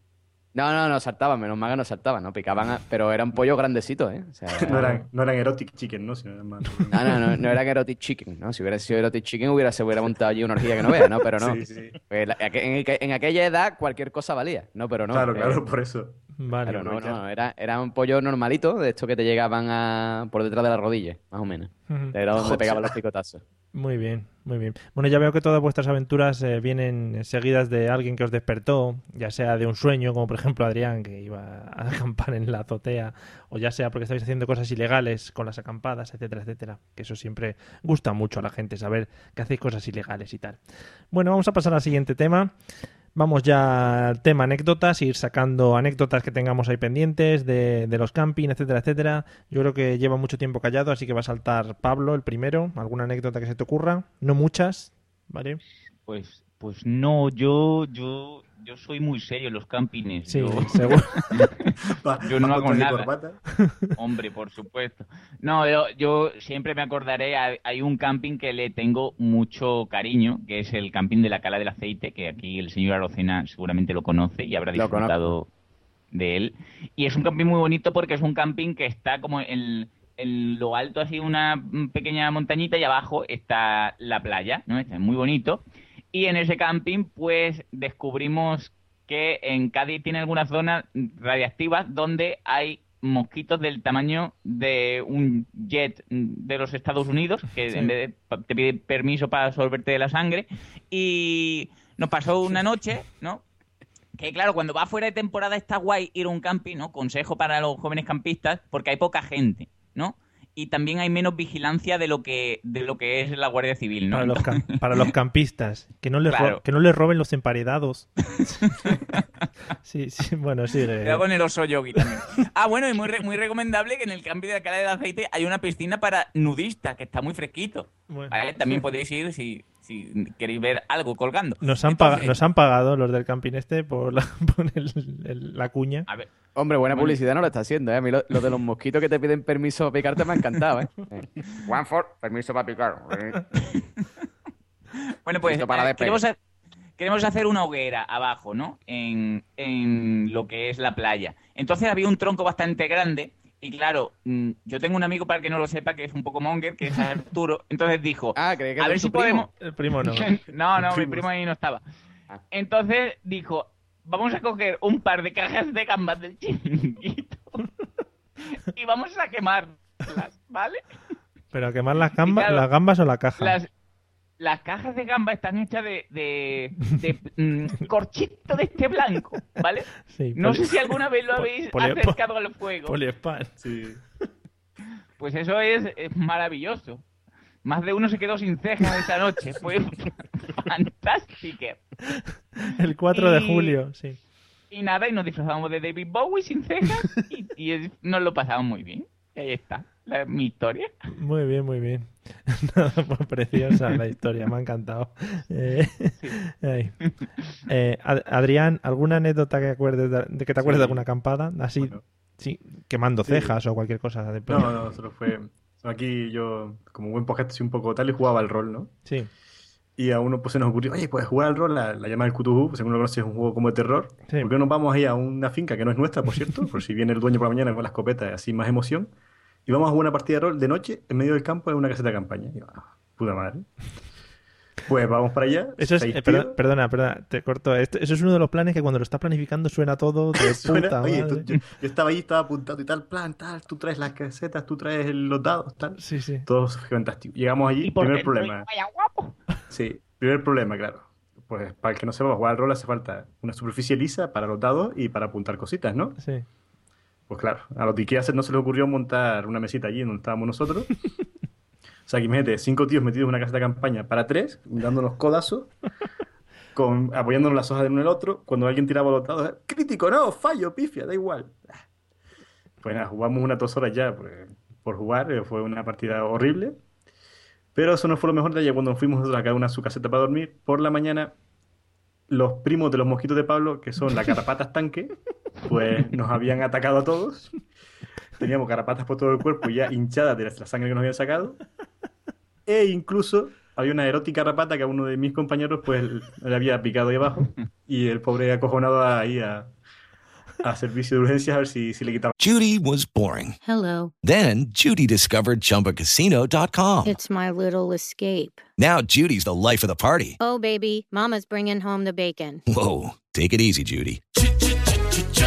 No, no, no, saltaban, menos mal que no saltaban, ¿no? Picaban, a- pero eran pollos grandecitos, ¿eh? O sea, No eran, no eran erotic chicken, ¿no? Sino eran más... No, no, no, no eran erotic chicken, ¿no? Si hubiera sido erotic chicken hubiera, se hubiera montado allí una orgía que no vea, ¿no? Pero no. Sí, sí. Pues la- en, en aquella edad cualquier cosa valía, ¿no, pero no. claro, eh, claro, por eso. Vale. Claro, no, no, era, era un pollo normalito, de estos que te llegaban a, por detrás de la rodilla, más o menos. Era donde pegaban los picotazos. Muy bien, muy bien. Bueno, ya veo que todas vuestras aventuras eh, vienen seguidas de alguien que os despertó, ya sea de un sueño, como por ejemplo Adrián, que iba a acampar en la azotea, o ya sea porque estáis haciendo cosas ilegales con las acampadas, etcétera, etcétera. Que eso siempre gusta mucho a la gente, saber que hacéis cosas ilegales y tal. Bueno, vamos a pasar al siguiente tema. Vamos ya al tema anécdotas, ir sacando anécdotas que tengamos ahí pendientes de, de los camping, etcétera, etcétera. Yo creo que lleva mucho tiempo callado, así que va a saltar Pablo el primero. ¿Alguna anécdota que se te ocurra? No muchas, ¿vale? Pues, pues no, yo, yo, yo soy muy serio en los campings. Sí, yo, seguro. yo no ¿Vas hago nada. corbata? Hombre, por supuesto. No, yo, yo siempre me acordaré, hay, hay un camping que le tengo mucho cariño, que es el camping de la Cala del Aceite, que aquí el señor Arocena seguramente lo conoce y habrá disfrutado de él. Y es un camping muy bonito porque es un camping que está como en, en lo alto, así una pequeña montañita y abajo está la playa, ¿no? Está muy bonito. Y en ese camping, pues descubrimos que en Cádiz tiene algunas zonas radiactivas donde hay mosquitos del tamaño de un jet de los Estados Unidos, que Sí. en vez de te pide permiso para absorberte la sangre. Y nos pasó una noche, ¿no? Que claro, cuando va fuera de temporada está guay ir a un camping, ¿no? Consejo para los jóvenes campistas, porque hay poca gente, ¿no? Y también hay menos vigilancia de lo que, de lo que es la Guardia Civil, ¿no? Para los, cam- para los campistas, que no, les Claro. que no les roben los emparedados. sí, sí, bueno, sigue. Cuidado con el oso yogi también. Ah, bueno, y muy, re- muy recomendable que en el cambio de la cala del aceite hay una piscina para nudistas, que está muy fresquito. Bueno. ¿Vale? También podéis ir si, si queréis ver algo colgando. Nos han, Entonces, nos han pagado los del camping este por la, por el- el- la cuña. A ver, Hombre, buena Bueno. publicidad no lo está haciendo, ¿eh? A mí lo, lo de los mosquitos que te piden permiso para picarte me ha encantado, ¿eh? One for, permiso para picar. Bueno, pues para eh, queremos, ha- queremos hacer una hoguera abajo, ¿no? En, en lo que es la playa. Entonces había un tronco bastante grande y claro, mm, yo tengo un amigo para el que no lo sepa que es un poco monger, que es Arturo. Entonces dijo, Ah, creí que a ver si primo. podemos... El primo no. no, no, mi primo ahí no estaba. Ah. Entonces dijo, vamos a coger un par de cajas de gambas del chiringuito y vamos a quemarlas, ¿vale? Pero a quemar las gambas, claro, las gambas o la caja. Las, las cajas de gamba están hechas de, de, de, mm, corchito de este blanco, ¿vale? Sí, No sé si alguna vez lo habéis acercado al fuego. Poliespan. Sí. Pues eso es, es maravilloso. Más de uno se quedó sin cejas esa noche. Fue fantástico. El 4 de julio, sí. Y nada, y nos disfrazamos de David Bowie sin cejas y, y es- nos lo pasamos muy bien. Y ahí está, la- mi historia. Muy bien, muy bien. Nada, pues preciosa la historia, me ha encantado. Eh. Eh, Ad- Adrián, ¿alguna anécdota que, acuerdes de, de que te acuerdes de alguna acampada? Así, Bueno. sí, quemando Sí. cejas o cualquier cosa. De No, no, solo fue. Aquí yo, como buen podcast, soy un poco tal y jugaba al rol, ¿no? Sí, Y a uno pues se nos ocurrió, oye, puedes jugar al rol, la, la llama el Cthulhu, pues, según lo conoces, es un juego como de terror. Sí. ¿Por qué no nos vamos ahí a una finca que no es nuestra, por cierto? Por si viene el dueño por la mañana con la escopeta así más emoción. Y vamos a jugar una partida de rol de noche en medio del campo en una caseta de campaña. Y yo, ah, puta madre. Pues vamos para allá. Eso es, eh, perdona, perdona, te corto. Esto- eso es uno de los planes que cuando lo estás planificando suena todo de Suena- puta oye, madre. tú- yo, yo estaba ahí, estaba apuntado y tal, plan, tal, tú traes las casetas, tú traes los dados, tal. Sí, sí. Todo fantástico. Llegamos allí, primer problema. vaya guapo. Sí, primer problema, claro. Pues para el que no sepa jugar al rol hace falta una superficie lisa para los dados y para apuntar cositas, ¿no? Sí. Pues claro, a los de Ikea no se les ocurrió montar una mesita allí donde estábamos nosotros. Sea, que imagínate, cinco tíos metidos en una casa de campaña para tres, dándonos codazos, con, apoyándonos las hojas de uno en el otro. Cuando alguien tiraba los dados, "Eh, crítico, no, fallo, pifia, da igual. Pues nada, jugamos unas dos horas ya por jugar, eh, fue una partida horrible. Pero eso no fue lo mejor de ella cuando fuimos nosotros a cada una a su caseta para dormir. Por la mañana, los primos de los mosquitos de Pablo, que son la carrapatas tanque, pues nos habían atacado a todos. Teníamos garrapatas por todo el cuerpo ya hinchadas de la sangre que nos habían sacado. E incluso había una erótica que a uno de mis compañeros pues le había picado ahí abajo. Y el pobre acojonado ahí a, a servicio de urgencias a ver si, si le quitaba. Judy was boring. Hello. Then Judy discovered ChumbaCasino.com. It's my little escape. Now Judy's the life of the party. Oh, baby, Mama's bringing home the bacon. Whoa, take it easy, Judy.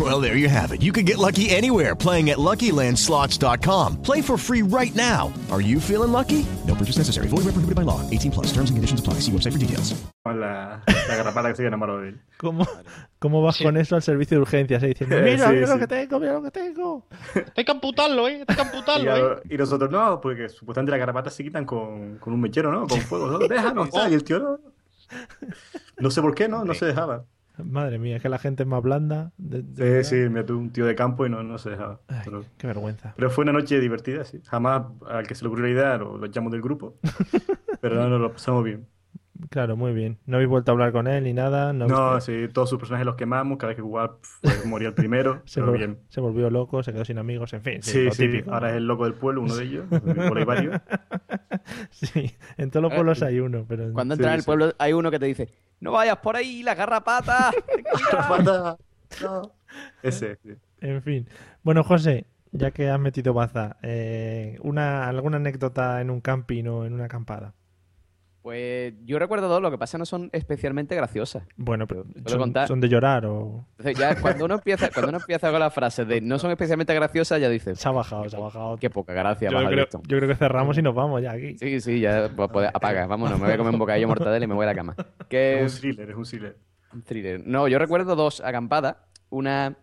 Well, there you have it. You can get lucky anywhere playing at LuckyLandSlots.com. Play for free right now. Are you feeling lucky? No purchase necessary. Void where prohibited by law. 18 plus. Terms and conditions apply. See website for details. La, la garrapata que se enamoró de él. ¿Cómo, cómo vas con eso al servicio de urgencias? eh? Diciendo, mira, Sí, mira lo que tengo, mira lo que tengo. Hay que amputarlo, ¿eh? Hay que Y, amputarlo, ¿eh? a- y nosotros no, porque supuestamente las garrapatas se quitan con, con un mechero, ¿no? Con fuego. ¿no? Déjanos. Y el tío no. No sé por qué, ¿no? No se dejaba. Madre mía, es que la gente es más blanda. de- de Sí, sí, me tuve un tío de campo y no, no se dejaba. Pero, Qué vergüenza. pero fue una noche divertida, sí. Jamás al que se le ocurrió la idea lo, lo echamos del grupo. Pero no, no, lo pasamos bien. Claro, muy bien. No habéis vuelto a hablar con él ni nada. No, sí, todos sus personajes los quemamos. Cada vez que jugaba pues, moría el primero. se, pero vol- bien. se volvió loco, se quedó sin amigos, en fin. Sí, Sí, lo sí, típico. ahora es el loco del pueblo, uno de ellos. Por ahí varios. Sí, en todos los pueblos hay uno, pero... Cuando Sí, entras en el sí. pueblo hay uno que te dice, no vayas por ahí, la garrapata. Garrapata, no. Ese, sí. En fin. Bueno, José, ya que has metido baza, eh, una, ¿alguna anécdota en un camping o en una acampada? Pues yo recuerdo dos, lo que pasa no son especialmente graciosas. Bueno, pero ¿Puedo son, contar? son de llorar o... Entonces ya cuando uno empieza, cuando uno empieza con las frases de no son especialmente graciosas, ya dices, Se ha bajado, se ha bajado. qué poca gracia Yo creo, yo creo que cerramos y nos vamos ya aquí. Sí, sí, ya pues, pues, apaga, vámonos, me voy a comer un bocadillo de mortadela y me voy a la cama. Que Es un thriller, es un thriller. Un thriller. No, yo recuerdo dos acampadas. Una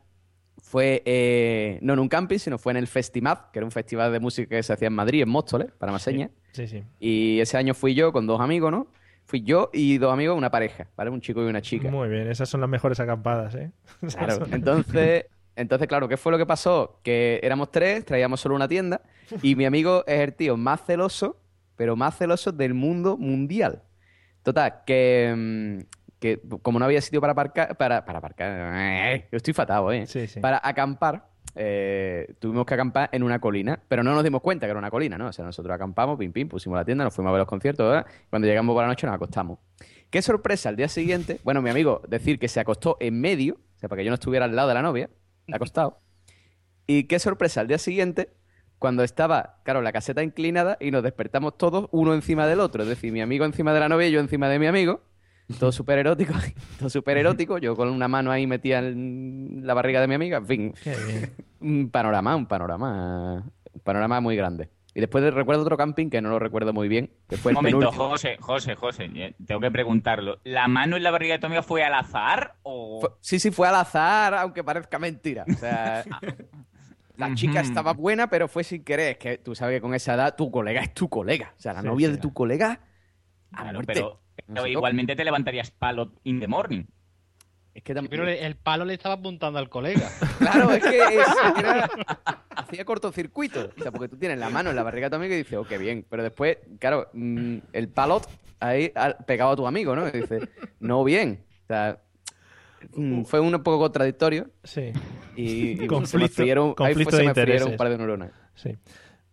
fue eh, no en un camping, sino fue en el Festimad, que era un festival de música que se hacía en Madrid, en Móstoles, para Maseña. Sí, sí. Y ese año fui yo con dos amigos, ¿no? Fui yo y dos amigos, una pareja, ¿vale? Un chico y una chica. Muy bien, esas son las mejores acampadas, ¿eh? Claro. Entonces, entonces, claro, ¿qué fue lo que pasó? Que éramos tres, traíamos solo una tienda, y mi amigo es el tío más celoso, pero más celoso del mundo mundial. Total, que, mm, que como no había sitio para aparcar, para, para aparcar, eh, yo estoy fatado, ¿eh? Sí, sí. Para acampar, eh, tuvimos que acampar en una colina, pero no nos dimos cuenta que era una colina, ¿no? O sea, nosotros acampamos, pim, pim, pusimos la tienda, nos fuimos a ver los conciertos, ¿verdad? Cuando llegamos por la noche nos acostamos. Qué sorpresa, al día siguiente, bueno, mi amigo, decir que se acostó en medio, o sea, para que yo no estuviera al lado de la novia, acostado. Y qué sorpresa, al día siguiente, cuando estaba, claro, la caseta inclinada y nos despertamos todos uno encima del otro, es decir, mi amigo encima de la novia y yo encima de mi amigo, todo súper erótico, todo súper erótico, yo con una mano ahí metida en la barriga de mi amiga, en fin, Qué bien. un panorama, un panorama, un panorama muy grande. Y después de- recuerdo otro camping que no lo recuerdo muy bien, Un el momento, penúltimo. José, José, José, eh, tengo que preguntarlo. ¿La mano en la barriga de tu amiga fue al azar o...? Fue- sí, sí, fue al azar, aunque parezca mentira. O sea, la chica estaba buena, pero fue sin querer. Es que tú sabes que con esa edad tu colega es tu colega. O sea, la Sí, novia sí. de tu colega a Claro, muerte. pero, pero igualmente te levantarías palo in the morning. Es que tam- Pero el palo le estaba apuntando al colega. Claro, es que es- era- hacía cortocircuito. O sea, porque tú tienes la mano en la barriga de tu amigo y dices, oh, qué bien. Pero después, claro, mm, el palot ahí pegado a tu amigo, ¿no? Y dices, no bien. O sea, mm, fue un poco contradictorio. Sí, Y, y se me Conflicto- frieron- ahí fue- conflicto se me intereses. un par de neuronas. sí.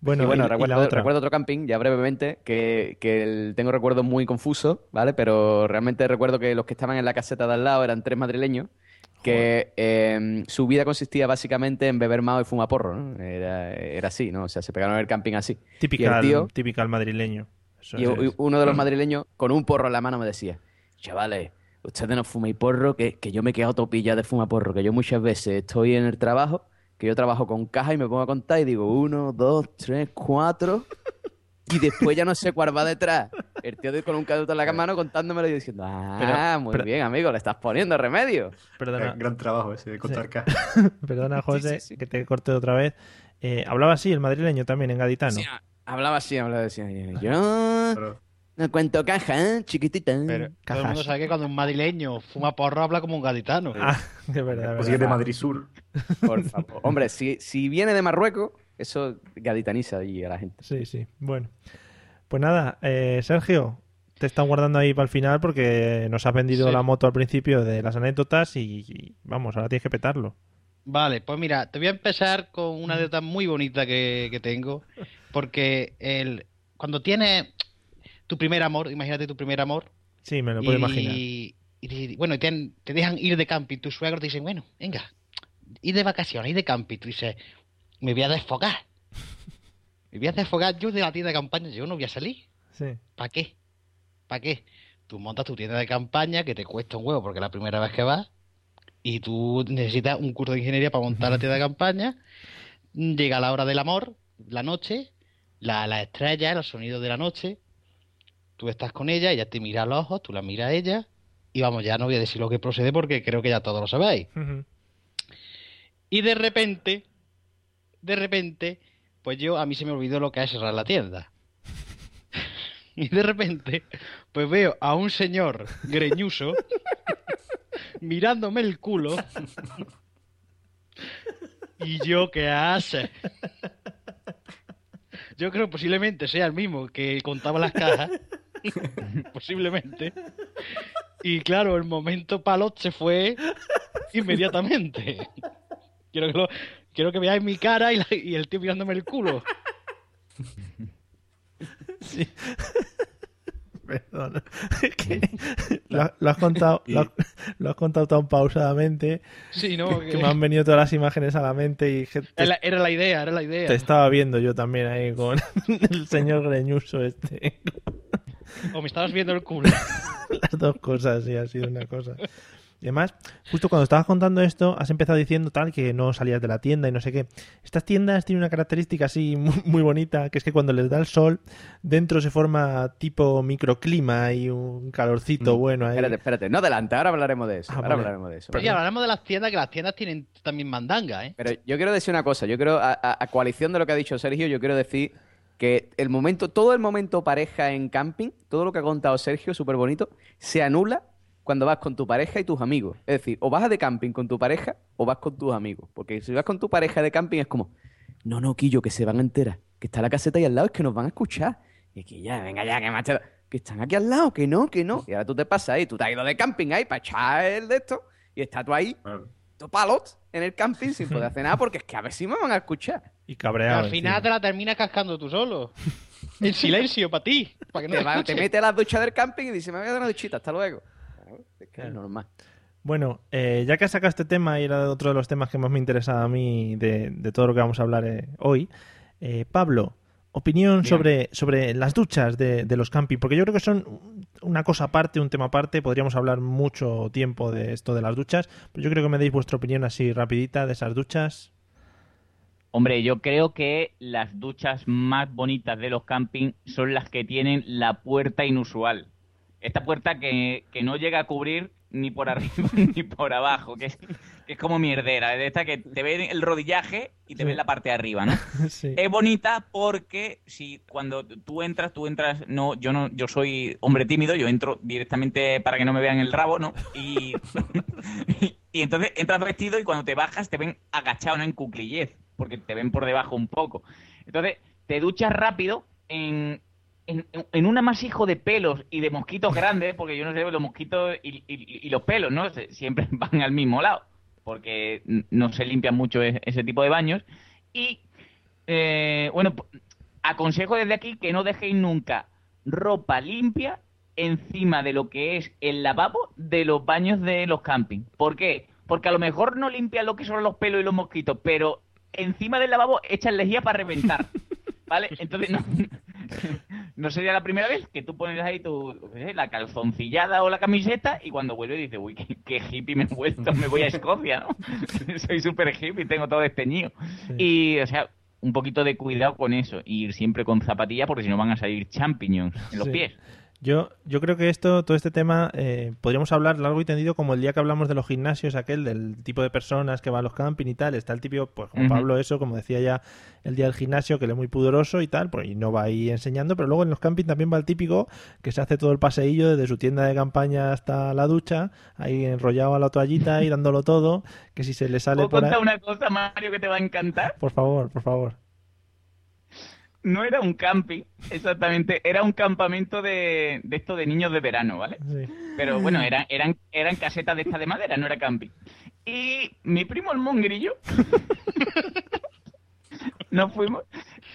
Bueno, y bueno, y- recuerdo, recuerdo otro camping, ya brevemente, que, que el- tengo recuerdos muy confusos, ¿vale? Pero realmente recuerdo que los que estaban en la caseta de al lado eran tres madrileños, que eh, su vida consistía básicamente en beber mao y fumar porro, ¿no? Era, era así, ¿no? O sea, se pegaron en el camping así. Y el Típica, tío, típica madrileño. Eso y, es. uno de los madrileños, con un porro en la mano, me decía, chavales, ustedes no fuméis porro, que, que yo me he quedado topilla de fumar porro, que yo muchas veces estoy en el trabajo, que yo trabajo con caja y me pongo a contar y digo, uno, dos, tres, cuatro, y después ya no sé cuál va detrás. El tío de- con un caduto en la mano contándomelo y diciendo, ah, Pero- muy pero- bien, amigo, le estás poniendo remedio. Perdona, Eh, Gran trabajo ese de contar Sí. cajas. perdona José, sí, sí. que te corté otra vez. Eh, hablaba así el madrileño también, en gaditano. Sí, hablaba así, hablaba así. Yo Pero- no cuento caja, ¿eh? chiquitita. Pero todo el mundo sabe que cuando un madrileño fuma porro habla como un gaditano. Ah, de verdad, O si es de. Madrid Sur. Por favor. Hombre, si, si viene de Marruecos, eso gaditaniza allí a la gente. Sí, sí. Bueno. Pues nada, eh, Sergio, te están guardando ahí para el final porque nos has vendido Sí. la moto al principio de las anécdotas y, y, vamos, ahora tienes que petarlo. Vale, pues mira, te voy a empezar con una anécdota muy bonita que, que tengo. Porque el, cuando tienes tu primer amor, imagínate tu primer amor. Sí, me lo puedo imaginar. y, y- bueno, te, te dejan ir de camping. Tus suegros te dicen, bueno, venga, ir de vacaciones, ir de camping. Tú dices, me voy a desfogar. Me voy a desfogar yo de la tienda de campaña. Yo no voy a salir. Sí. ¿Para qué? ¿Para qué? Tú montas tu tienda de campaña que te cuesta un huevo porque es la primera vez que vas y tú necesitas un curso de ingeniería para montar la tienda de campaña. Llega la hora del amor, la noche, la, la estrella, los sonidos de la noche. Tú estás con ella, ella te mira a los ojos, tú la miras a ella. Y vamos, ya no voy a decir lo que procede porque creo que ya todos lo sabéis. Y de repente, de repente, pues yo, a mí se me olvidó lo que es cerrar la tienda. y de repente, pues veo a un señor greñuso mirándome el culo. y yo, ¿qué hace? Yo creo posiblemente sea el mismo que contaba las cajas. posiblemente. Y claro, el momento palot se fue inmediatamente. Quiero que, lo- quiero que veáis mi cara y, la- y el tío mirándome el culo. Sí. Perdón. Es que lo, lo has contado, lo, has- lo has contado tan pausadamente Sí, no, que, que- me han venido todas las imágenes a la mente y que te, Era la, era la idea, era la idea. te estaba viendo yo también ahí con el señor greñuso este. O me estabas viendo el culo. Las dos cosas, sí, ha sido una cosa. Y además, justo cuando estabas contando esto, has empezado diciendo tal que no salías de la tienda y no sé qué. Estas tiendas tienen una característica así muy, muy bonita, que es que cuando les da el sol, dentro se forma tipo microclima y un calorcito bueno ahí. Espérate, espérate. No adelante, ahora hablaremos de eso. Ah, ahora vale. hablaremos de eso. Oye, hablamos de las tiendas, que las tiendas tienen también mandanga, ¿eh? Pero yo quiero decir una cosa. Yo quiero, a, a- a coalición de lo que ha dicho Sergio, yo quiero decir que el momento, todo el momento pareja en camping, todo lo que ha contado Sergio, súper bonito, se anula cuando vas con tu pareja y tus amigos. Es decir, o vas de camping con tu pareja o vas con tus amigos. Porque si vas con tu pareja de camping es como, no, no, Quillo, que se van a enterar. Que está la caseta ahí al lado, es que nos van a escuchar. Y que ya, venga ya, que macho. Que están aquí al lado, que no, que no. Y ahora tú te pasas ahí, tú te has ido de camping ahí para echar el de esto. Y estás tú ahí, tu palot, en el camping sin poder hacer nada, porque es que a ver si me van a escuchar. Y cabreado. al final encima. te la terminas cascando tú solo. En silencio, para ti. Para que no Te, va- te mete a las duchas del camping y dice, me voy a dar una duchita, hasta luego. Es que es normal. Bueno, eh, ya que has sacado este tema y era otro de los temas que más me interesaba a mí de, de todo lo que vamos a hablar eh, hoy, eh, Pablo, opinión sobre, sobre las duchas de, de los camping, porque yo creo que son una cosa aparte, un tema aparte, podríamos hablar mucho tiempo de esto de las duchas, pero yo creo que me deis vuestra opinión así rapidita de esas duchas. Hombre, yo creo que las duchas más bonitas de los camping son las que tienen la puerta inusual. Esta puerta que, que no llega a cubrir ni por arriba ni por abajo, que es, es como mierdera. De esta que te ve el rodillaje y te Sí. la parte de arriba, ¿no? Sí. Es bonita porque si cuando tú entras, tú entras, no, yo no, yo soy hombre tímido, yo entro directamente para que no me vean el rabo, ¿no? Y, y entonces entras vestido y cuando te bajas te ven agachado, no en cuclillez, porque te ven por debajo un poco. Entonces te duchas rápido en, en, en un amasijo de pelos y de mosquitos grandes, porque yo no sé, los mosquitos y, y- y los pelos, ¿no? Siempre van al mismo lado, porque no se limpian mucho e- ese tipo de baños. Y eh, bueno, aconsejo desde aquí que no dejéis nunca ropa limpia encima de lo que es el lavabo de los baños de los camping. ¿Por qué? Porque a lo mejor no limpian lo que son los pelos y los mosquitos, pero encima del lavabo echan lejía para reventar. ¿Vale? Entonces no, no sería la primera vez que tú pones ahí tu, la calzoncillada o la camiseta y cuando vuelves dices, uy, qué, qué hippie me he vuelto, me voy a Escocia, ¿no? Soy súper hippie, tengo todo desteñido. Y, o sea, un poquito de cuidado con eso, y ir siempre con zapatillas porque si no van a salir champiñones en los Sí. pies. Yo, yo creo que esto, todo este tema, eh, podríamos hablar largo y tendido como el día que hablamos de los gimnasios, aquel del tipo de personas que van a los camping y tal. Está el típico, pues como. Pablo, eso, como decía ya el día del gimnasio, que él es muy pudoroso y tal, pues y no va ahí enseñando, pero luego en los camping también va el típico que se hace todo el paseillo desde su tienda de campaña hasta la ducha, ahí enrollado a la toallita y dándolo todo, que si se le sale ¿Puedo por ahí... contar una cosa, Mario, que te va a encantar? Por favor, por favor. No era un camping, exactamente, era un campamento de, de esto de niños de verano, ¿vale? Sí. Pero bueno, eran, eran, eran casetas de esta de madera, no era camping. Y mi primo el mongrillo, nos fuimos,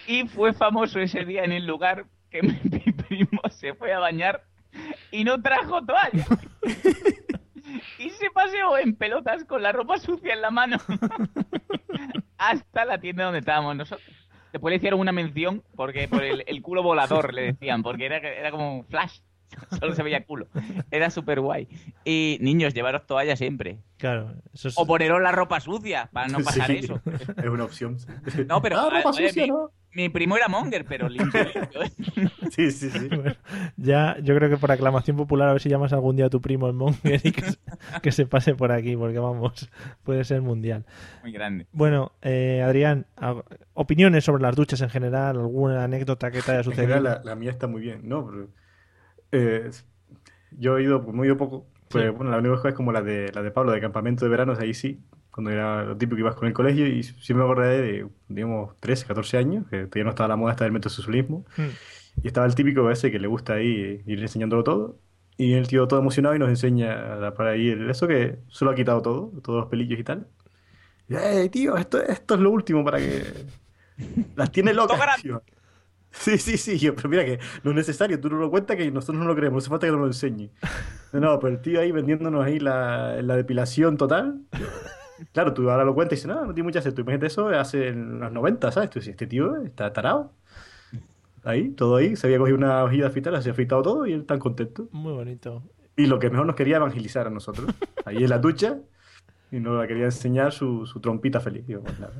y fue famoso ese día en el lugar que mi, mi primo se fue a bañar y no trajo toalla. Y se paseó en pelotas con la ropa sucia en la mano hasta la tienda donde estábamos nosotros. Después le hicieron una mención porque por el, el culo volador le decían, porque era, era como un flash. Solo se veía culo. Era súper guay. Y niños, llevaros toalla siempre. Claro, eso es... O poneros la ropa sucia para no pasar Sí, eso. Es una opción. No, pero Ah, ropa oye, sucia, mi, ¿no? mi primo era monger, pero limpio, limpio, ¿eh? Sí, sí, sí. Ya, yo creo que por aclamación popular, a ver si llamas algún día a tu primo el Monger y que se, que se pase por aquí, porque vamos, puede ser mundial. Muy grande. Bueno, eh, Adrián, opiniones sobre las duchas en general, alguna anécdota que te haya En sucedido. general, la, la mía está muy bien, ¿no? Pero, eh, yo he ido, ido poco, pues Sí. bueno, la única es como la de, la de Pablo, de campamento de verano, ahí sí, cuando era lo típico que ibas con el colegio, y sí me acordé de, digamos, 13, 14 años, que todavía no estaba la moda esta del metrosexualismo, Hmm. y estaba el típico ese que le gusta ahí ir enseñándolo todo, y el tío todo emocionado y nos enseña para ir, eso que solo ha quitado todo, todos los pelillos y tal. Y, ¡Ey, tío, esto, esto es lo último para que... Las tiene locas, tío. Sí, sí, sí, yo, pero mira que no es necesario, tú no lo cuentas que nosotros no lo creemos, no hace falta que nos lo enseñe. No, pero el tío ahí vendiéndonos ahí la, la depilación total. Claro, tú ahora lo cuentas y dices, no, no tiene mucho acento. Imagínate eso hace en los 90, ¿sabes? Tú dices, este tío está tarado. Ahí, todo ahí, se había cogido una hojilla de afeitar, se había afeitado todo y él tan contento. Muy bonito. Y lo que mejor nos quería evangelizar a nosotros, ahí en la ducha, y nos la quería enseñar su, su trompita feliz. Digo, pues nada.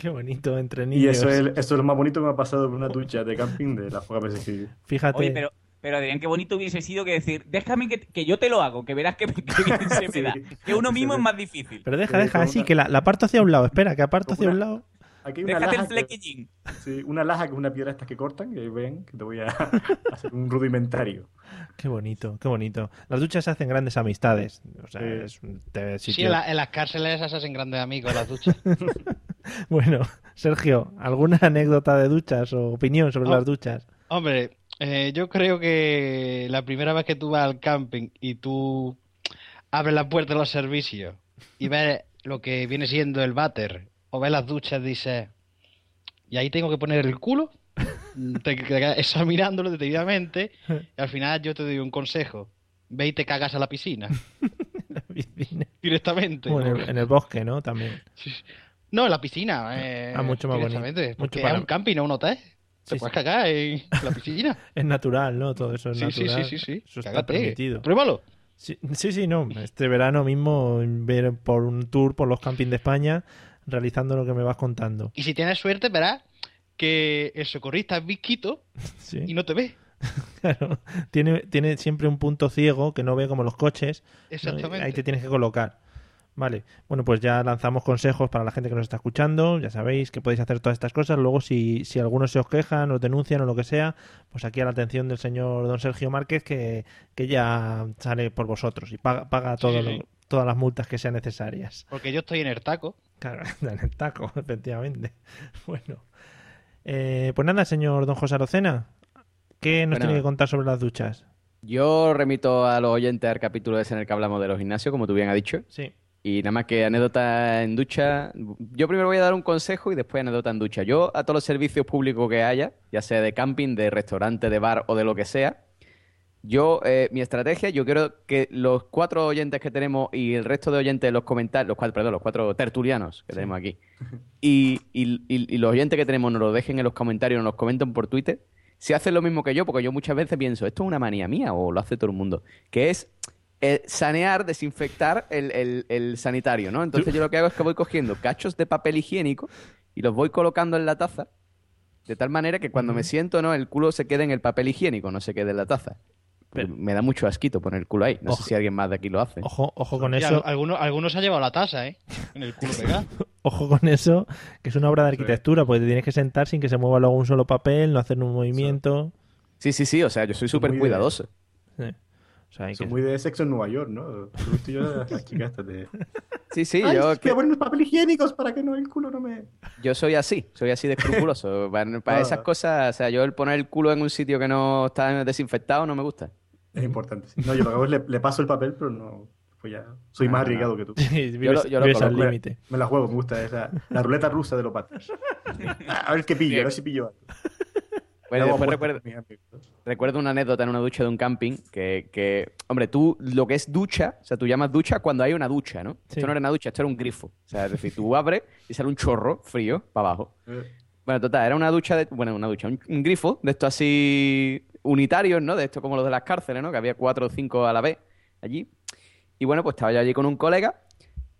Qué bonito, entre Y niños. eso es, eso es lo más bonito que me ha pasado por una ducha de camping de las pocas veces que. Fíjate. Oye, pero, pero Adrián, qué bonito hubiese sido que decir, déjame que, que yo te lo hago, que verás que, que bien se me da. Que uno mismo es más difícil. Pero deja, deja, así que la, la aparto hacia un lado. Espera, que aparto hacia un lado. Aquí hay una Déjate el laja que- flequillín. Sí, una laja que es una piedra estas que cortan, que ven, que te voy a hacer un rudimentario. Qué bonito, qué bonito. Las duchas hacen grandes amistades. O sea, es un te- Sí, en, la- en las cárceles esas hacen grandes amigos las duchas. Bueno, Sergio, ¿alguna anécdota de duchas o opinión sobre Oh. las duchas? Hombre, eh, yo creo que la primera vez que tú vas al camping y tú abres la puerta de los servicios y ves lo que viene siendo el váter o ves las duchas, dices, ¿y ahí tengo que poner el culo? Te te quedas examinándolo detenidamente y al final yo te doy un consejo. Ve y te cagas a la piscina. Directamente. Bueno, en, el, en el bosque, ¿no? También. No, en la piscina. Eh, Ah, mucho más bonito. Mucho para- es un camping, no un hotel. Te Sí, puedes sí. cagar en la piscina. Es natural, ¿no? Todo eso es Sí, natural. sí, sí, sí. Eso está permitido. Pruébalo. Sí, sí, sí, no. Este verano mismo ver por un tour por los campings de España realizando lo que me vas contando. Y si tienes suerte, verás que el socorrista es visquito Sí. y no te ve. Claro. Tiene, tiene siempre un punto ciego que no ve como los coches. ¿no? Exactamente. Ahí te tienes que colocar. Vale, bueno, pues ya lanzamos consejos para la gente que nos está escuchando. Ya sabéis que podéis hacer todas estas cosas. Luego, si, si algunos se os quejan, os denuncian o lo que sea, pues aquí a la atención del señor don Sergio Márquez, que, que ya sale por vosotros y paga, paga todo sí, lo- todas las multas que sean necesarias. Porque yo estoy en el taco. Claro, en el taco, efectivamente. Bueno, eh, pues nada, señor don José Arocena, ¿qué nos Bueno. tiene que contar sobre las duchas? Yo remito a los oyentes al capítulo ese en el que hablamos de los gimnasios, como tú bien has dicho. Sí. Y nada más que anécdota en ducha. Yo primero voy a dar un consejo y después anécdota en ducha. Yo a todos los servicios públicos que haya, ya sea de camping, de restaurante, de bar o de lo que sea, yo, eh, mi estrategia, yo quiero que los cuatro oyentes que tenemos y el resto de oyentes de los comentarios, los cuatro, perdón, los cuatro tertulianos que tenemos aquí, y, y- y- y los oyentes que tenemos nos lo dejen en los comentarios, nos los comenten por Twitter, si hacen lo mismo que yo, porque yo muchas veces pienso, ¿esto es una manía mía o lo hace todo el mundo? Que es eh, sanear, desinfectar el, el- el sanitario, ¿no? Entonces yo lo que hago es que voy cogiendo cachos de papel higiénico y los voy colocando en la taza, de tal manera que cuando me siento, ¿no? El culo se quede en el papel higiénico, no se quede en la taza. Porque me da mucho asquito poner el culo ahí. No Ojo. sé si alguien más de aquí lo hace. Ojo, ojo con eso. al- algunos, algunos se ha llevado la tasa, ¿eh? En el culo pegado. Ojo con eso, que es una obra de arquitectura, porque te tienes que sentar sin que se mueva luego un solo papel, no hacer un movimiento. Sí, sí, sí, o sea, yo soy súper de- cuidadoso. Sí. O sea, hay Son que- muy de sexo en Nueva York, ¿no? Yo las chicas de... Sí, sí, Ay, yo, voy a poner unos papel higiénicos para que no el culo no me... yo soy así, soy así de escrupuloso. para para Ah. esas cosas, o sea, yo el poner el culo en un sitio que no está desinfectado no me gusta. Es importante. sí. No, yo lo que hago es le, le paso el papel, pero no... Pues ya, soy más Ah, arriesgado no. que tú. Sí, Yo lo- yo lo al límite. Me la juego, me gusta esa... La ruleta rusa de los patas. A ver qué pillo, a ver si pillo algo. Bueno, recuerdo, recuerdo una anécdota en una ducha de un camping que, que, hombre, tú lo que es ducha, o sea, tú llamas ducha cuando hay una ducha, ¿no? Sí. Esto no era una ducha, esto era un grifo. O sea, es decir, tú abres y sale un chorro frío para abajo. Eh, Bueno, total, era una ducha de. Bueno, una ducha, un, un grifo de esto así. Unitarios, ¿no? De esto como los de las cárceles, ¿no? Que había cuatro o cinco a la vez allí. Y bueno, pues estaba yo allí con un colega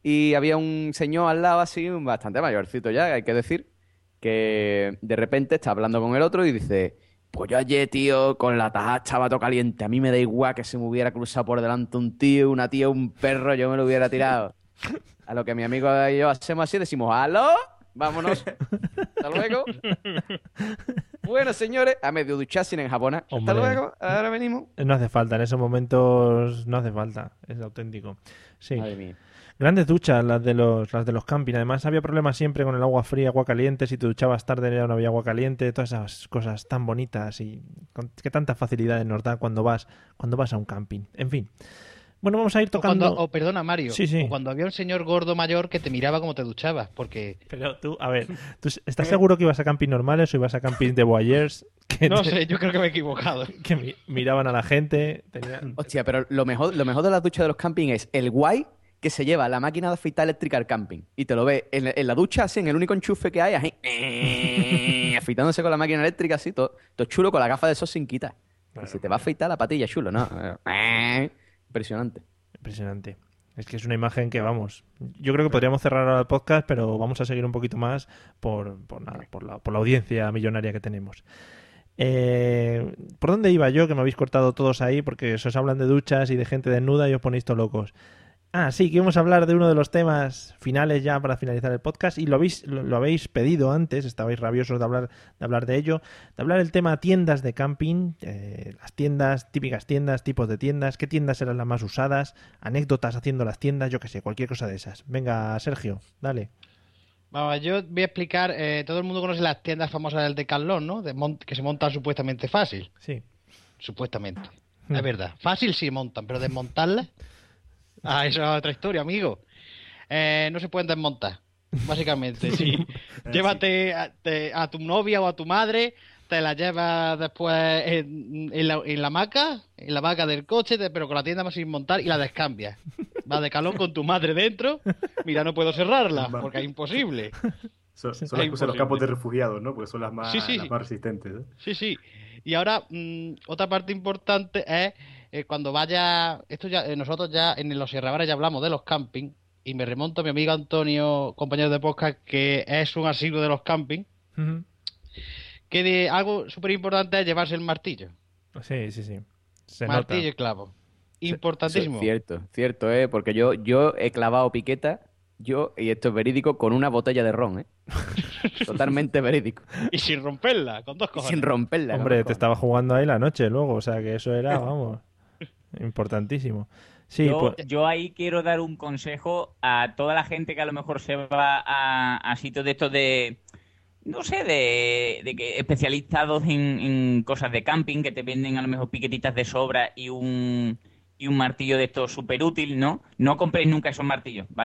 y había un señor al lado así, bastante mayorcito ya, hay que decir, que de repente está hablando con el otro y dice, pues yo ayer, tío, con la taja estaba todo caliente, a mí me da igual que se me hubiera cruzado por delante un tío, una tía, un perro, yo me lo hubiera tirado. A lo que mi amigo y yo hacemos así, decimos, ¡aló! Vámonos. Hasta luego. Bueno, señores, a medio ducharse en japonés. Hasta luego, ahora venimos. No hace falta, en esos momentos no hace falta, es auténtico. Sí. Madre mía. Grandes duchas las de los las de los camping. Además había problemas siempre con el agua fría, agua caliente. Si te duchabas tarde ya no había agua caliente. Todas esas cosas tan bonitas y con, que tantas facilidades nos da cuando vas cuando vas a un camping. En fin. Bueno, vamos a ir O tocando. cuando, o perdona, Mario. Sí, sí. o cuando había un señor gordo mayor que te miraba como te duchabas, porque... Pero tú, a ver, ¿tú estás seguro que ibas a camping normales o ibas a camping de voyeurs? Que No te- sé, yo creo que me he equivocado. que mi- miraban a la gente. tenían- Hostia, pero lo mejor, lo mejor de las duchas de los camping es el guay que se lleva la máquina de afeitar eléctrica al camping. Y te lo ves en, la- en la ducha, así, en el único enchufe que hay, así, eh, afeitándose con la máquina eléctrica, así, todo, todo chulo, con la gafa de sol sin quitar. Se te va a afeitar la patilla, chulo, ¿no? Impresionante. Impresionante. Es que es una imagen que, vamos, yo creo que podríamos cerrar ahora el podcast, pero vamos a seguir un poquito más por, por, nada, por, la, por la audiencia millonaria que tenemos. Eh, ¿Por dónde iba yo? Que me habéis cortado todos ahí porque os hablan de duchas y de gente desnuda y os ponéis todos locos. Ah, sí, que íbamos a hablar de uno de los temas finales ya para finalizar el podcast y lo habéis, lo, lo habéis pedido antes, estabais rabiosos de hablar, de hablar de ello, de hablar del tema tiendas de camping, eh, las tiendas, típicas tiendas, tipos de tiendas, qué tiendas eran las más usadas, anécdotas haciendo las tiendas, yo qué sé, cualquier cosa de esas. Venga, Sergio, dale. Vamos, yo voy a explicar, eh, todo el mundo conoce las tiendas famosas del Decathlon, ¿no? De que se montan supuestamente fácil. Sí. Supuestamente. Hmm. Es verdad. Fácil sí montan, pero desmontarlas... Ah, eso es otra historia, amigo. Eh, no se pueden desmontar, básicamente. Sí. Llévate a, te- a tu novia o a tu madre, te la llevas después en, en la, en la hamaca, en la hamaca del coche, te- pero con la tienda más sin montar y la descambias. Vas de calón con tu madre dentro. Mira, no puedo cerrarla porque es imposible. Son, son las que usan los campos de refugiados, ¿no? Porque son las más, Sí, sí. las más resistentes. ¿eh? Sí, sí. Y ahora, mm, otra parte importante es eh, cuando vaya. Esto ya, eh, nosotros ya en los Sierra ya hablamos de los camping. Y me remonto a mi amigo Antonio, compañero de podcast, que es un asiduo de los camping. Ujú. Que de, algo súper importante es llevarse el martillo. Sí, sí, sí. Se martillo nota. y clavo. Importantísimo. Sí, cierto, cierto, ¿eh? Porque yo, yo he clavado piqueta, yo, y esto es verídico, con una botella de ron, ¿eh? Totalmente verídico. Y sin romperla, con dos cojones. sin romperla. Hombre, te estaba jugando ahí la noche luego, o sea que eso era, vamos, importantísimo. Sí, yo, pues, yo ahí quiero dar un consejo a toda la gente que a lo mejor se va a, a sitios de estos de, no sé, de, de que especializados en, en cosas de camping, que te venden a lo mejor piquetitas de sobra y un, y un martillo de estos súper útil, ¿no? No compréis nunca esos martillos, ¿vale?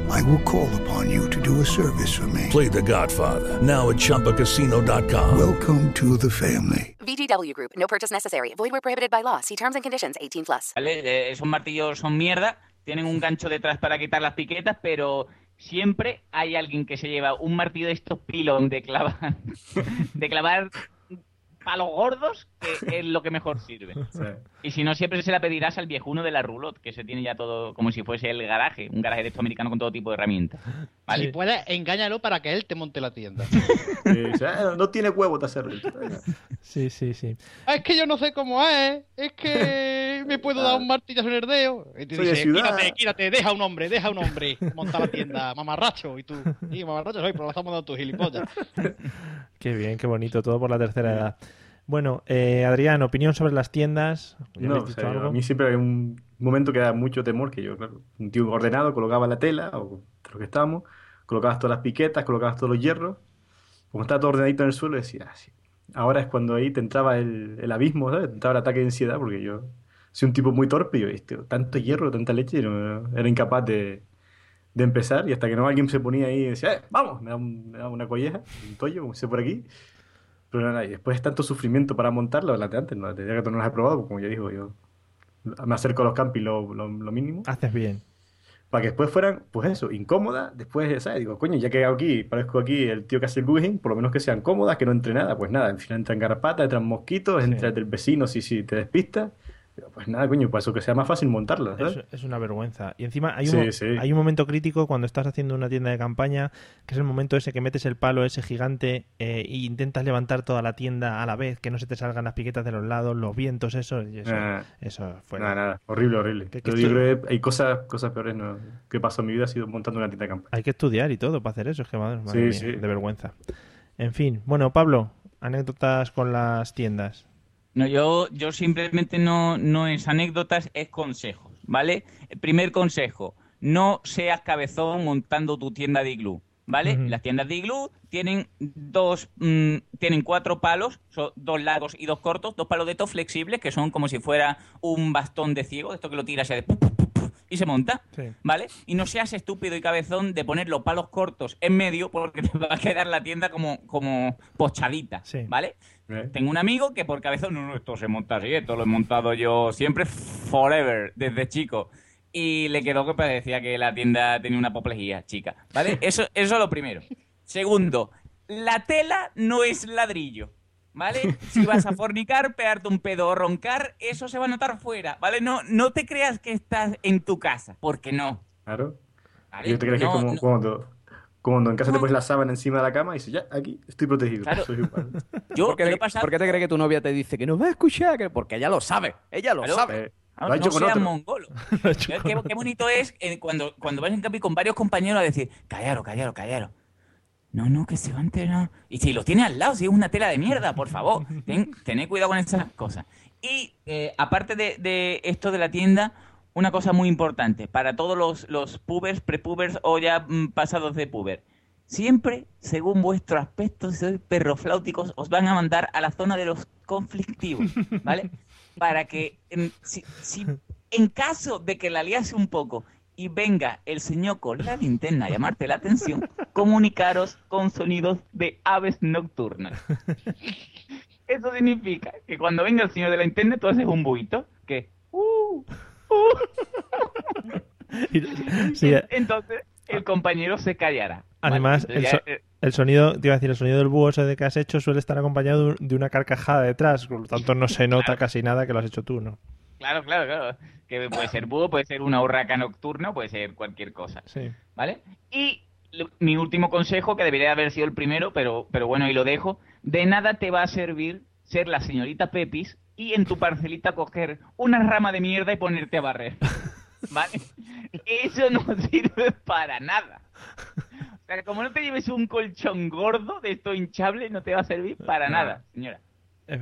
I will call upon you to do a service for me. Play The Godfather now at ChumbaCasino.com. Welcome to the family. VGW Group. No purchase necessary. Void where prohibited by law. See terms and conditions. 18 plus. ¿vale? Eh, Esos martillos son mierda, tienen un gancho detrás para quitar las piquetas, pero siempre hay alguien que se lleva un martillo de estos pilón de clavar, de clavar palos gordos, que es lo que mejor sirve. Y si no, siempre se la pedirás al viejuno de la roulotte, que se tiene ya todo como si fuese el garaje, un garaje de estos americano con todo tipo de herramientas. Si puedes, engáñalo para que él te monte la tienda. Sí, o sea, no tiene huevo de hacerlo. sí, sí, sí. Ah, Es que yo no sé cómo es. Es que me puedo dar un martillazo en el dedo. Y tú Soy de dices, ciudad. quírate, quírate, deja un hombre, deja un hombre. Monta la tienda, mamarracho. Y tú, sí, mamarracho soy, pero lo estamos dando tu gilipollas. Qué bien, qué bonito, todo por la tercera edad. Bueno, eh, Adrián, opinión sobre las tiendas. ¿Ya No, o sea, algo? a mí siempre hay un momento que da mucho temor, que yo, claro, un tío ordenado colocaba la tela, o lo que estábamos, colocabas todas las piquetas, colocabas todos los hierros, como estaba todo ordenadito en el suelo, decía, ah, sí. Ahora es cuando ahí te entraba el, el abismo, ¿sabes? Te entraba el ataque de ansiedad, porque yo soy un tipo muy torpe, y yo, este, tanto hierro, tanta leche, no- era incapaz de, de empezar, y hasta que no alguien se ponía ahí y decía, eh, vamos, me da, un- me da una colleja, un tollo, como se por aquí. Pero nada, y después es tanto sufrimiento para montarlo, la de antes, no, de que tú no las has probado, pues como ya digo, yo me acerco a los campings lo, lo, lo mínimo, Haces bien. para que después fueran, pues eso, incómodas, después, ¿sabes? Digo, coño, ya que hago aquí, parezco aquí el tío que hace el bugging, por lo menos que sean cómodas, que no entre nada, pues nada, al final entran garrapatas, entran mosquitos, entra el vecino si, si te despistas, pues nada, coño, para eso que sea más fácil montarlas, ¿sabes? Es, es una vergüenza. Y encima hay un, Sí, mo- sí. hay un momento crítico cuando estás haciendo una tienda de campaña, que es el momento ese que metes el palo ese gigante e intentas levantar toda la tienda a la vez, que no se te salgan las piquetas de los lados, los vientos, eso. y eso, eso fuera. Nada, nada, horrible, horrible. Que- que Yo, yo esto- creo que hay cosas, cosas peores ¿no? que pasó en mi vida ha sido montando una tienda de campaña. Hay que estudiar y todo para hacer eso, es que madre, madre Sí, mía, sí. de vergüenza. En fin, bueno, Pablo, anécdotas con las tiendas. No, yo, yo simplemente no, no es anécdotas, es consejos, ¿vale? El primer consejo, no seas cabezón montando tu tienda de iglú, ¿vale? Las tiendas de iglú tienen dos, mm, tienen cuatro palos, son dos largos y dos cortos, dos palos de estos flexibles que son como si fuera un bastón de ciego, esto que lo tiras y pu, y se monta, ¿vale? Y no seas estúpido y cabezón de poner los palos cortos en medio porque te va a quedar la tienda como, como pochadita, ¿vale? Tengo un amigo que por cabezón, no, no, esto se monta así, esto lo he montado yo siempre, forever, desde chico. Y le quedó que parecía que la tienda tenía una apoplejía chica, ¿vale? Eso, eso es lo primero. Segundo, la tela no es ladrillo, ¿vale? Si vas a fornicar, pegarte un pedo o roncar, eso se va a notar fuera, ¿vale? No, no te creas que estás en tu casa, porque no. Claro. ¿vale? Yo te crees No, que como no. cuando, cuando en casa te pones la sábana encima de la cama y dices, ya, aquí estoy protegido. Claro. Soy igual. ¿Por, qué, por qué te crees que tu novia te dice que no va a escuchar? Que- Porque ella lo sabe. Ella lo Claro. sabe. Ah, no seas mongolo. qué, qué bonito es eh, cuando, cuando vas en camping con varios compañeros a decir, callaro, callaro, callaro. No, no, que se va a enterar. Y si lo tiene al lado, si es una tela de mierda, por favor. Ten, tened cuidado con esas cosas. Y eh, aparte de, de esto de la tienda, una cosa muy importante para todos los, los pubers, prepubers o ya mm, pasados de puber. Siempre, según vuestro aspecto, si sois perrofláuticos, os van a mandar a la zona de los conflictivos, ¿vale? Para que, en, si, si en caso de que la liase un poco y venga el señor con la linterna a llamarte la atención, comunicaros con sonidos de aves nocturnas. Eso significa que cuando venga el señor de la linterna, tú haces un buito que... "Uh, Sí, eh, Entonces, el compañero se callará. ¿vale? además, el, Entonces so- ya, el sonido, te iba a decir, el sonido del búho ese de que has hecho suele estar acompañado de- una carcajada detrás, por lo tanto no se nota casi nada que lo has hecho tú, ¿no? Claro, claro, claro. Que puede ser búho, puede ser una urraca nocturna, puede ser cualquier cosa. Sí. ¿Vale? Y mi último consejo, que debería haber sido el primero, pero, pero bueno, ahí lo dejo. De nada te va a servir ser la señorita Pepis y en tu parcelita coger una rama de mierda y ponerte a barrer. ¿Vale? Eso no sirve para nada. O sea, como no te lleves un colchón gordo de esto hinchable, no te va a servir para No. nada, señora.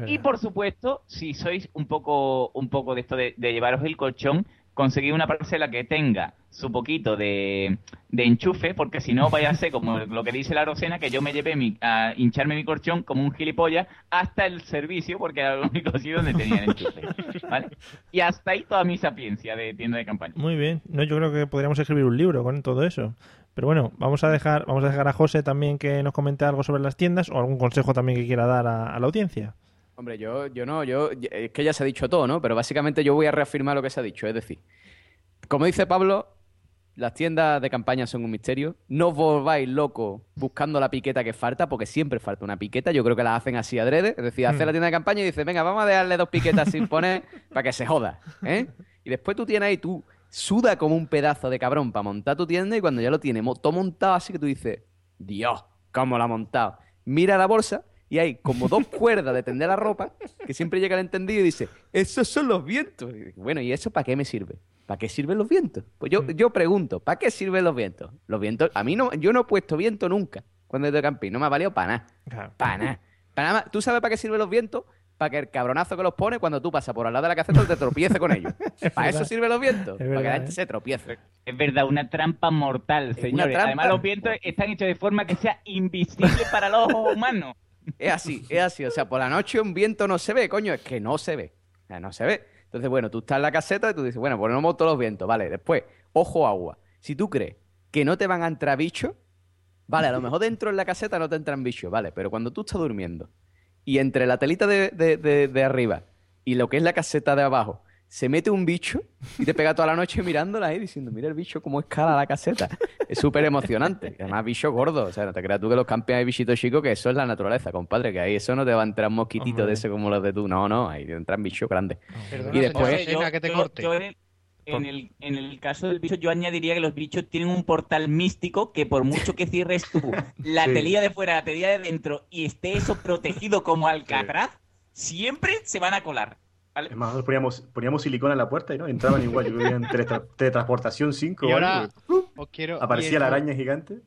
Y por supuesto, si sois un poco, un poco de esto de, de llevaros el colchón, conseguid una parcela que tenga su poquito de, enchufe, porque si no vaya a ser como lo que dice la Rosena, que yo me llevé mi, a hincharme mi colchón como un gilipollas hasta el servicio, porque era el único sitio donde tenía el enchufe. ¿vale? Y hasta ahí toda mi sapiencia de tienda de campaña. Muy bien. No, yo creo que podríamos escribir un libro con todo eso. Pero bueno, vamos a dejar, vamos a dejar a José también que nos comente algo sobre las tiendas o algún consejo también que quiera dar a la audiencia. Hombre, yo, yo no, yo, es que ya se ha dicho todo, ¿no? Pero básicamente yo voy a reafirmar lo que se ha dicho. Es decir, como dice Pablo, las tiendas de campaña son un misterio. No os volváis locos buscando la piqueta que falta, porque siempre falta una piqueta. Yo creo que la hacen así adrede. Es decir, hace Hmm. la tienda de campaña y dice, venga, vamos a dejarle dos piquetas sin poner para que se joda. ¿eh? Y después tú tienes ahí, tú suda como un pedazo de cabrón para montar tu tienda y cuando ya lo tienes todo montado así que tú dices, Dios, ¿cómo lo ha montado? Mira la bolsa y hay como dos cuerdas de tender la ropa que siempre llega el entendido y dice, esos son los vientos. Y bueno, ¿y eso para qué me sirve? ¿Para qué sirven los vientos? Pues yo, yo pregunto, ¿para qué sirven los vientos? Los vientos, a mí no, yo no he puesto viento nunca cuando he ido de camping, no me ha valido para nada. Claro. Para nada. Para nada más. ¿Tú sabes para qué sirven los vientos? Para que el cabronazo que los pone, cuando tú pasas por al lado de la caseta, te tropiece con ellos. para eso sirven los vientos. para que la gente ¿eh? se tropiece. Es verdad, una trampa mortal, señores. trampa. Además, los vientos están hechos de forma que sea invisible para los ojos humanos. Es así, es así. O sea, por la noche un viento no se ve, coño, es que no se ve. O sea, no se ve. Entonces, bueno, tú estás en la caseta y tú dices, bueno, ponemos todos los vientos, vale. Después, ojo agua. Si tú crees que no te van a entrar bichos, vale, a lo mejor dentro en la caseta no te entran bichos, vale, pero cuando tú estás durmiendo y entre la telita de, de- de- de arriba y lo que es la caseta de abajo se mete un bicho y te pega toda la noche mirándola ahí diciendo, mira el bicho cómo escala la caseta. Es súper emocionante. Además, bicho gordo. O sea, no te creas tú que los campeones hay bichitos chicos, que eso es la naturaleza, compadre, que ahí eso no te va a entrar mosquititos de ese como los de tú. No, no, ahí te entran bichos grandes. Perdona, y después... señor Sena, que te yo- corte. yo en, el, en el- en el caso del bicho, yo añadiría que los bichos tienen un portal místico que por mucho que cierres tú la Sí. telilla de fuera, la telilla de dentro y esté eso protegido como Alcatraz, siempre se van a colar. ¿Vale? Es más, nosotros poníamos, poníamos silicona en la puerta y no entraban igual. Yo vivía en teletra- teletransportación 5 Y o ahora algo, os quiero. Aparecía la araña gigante.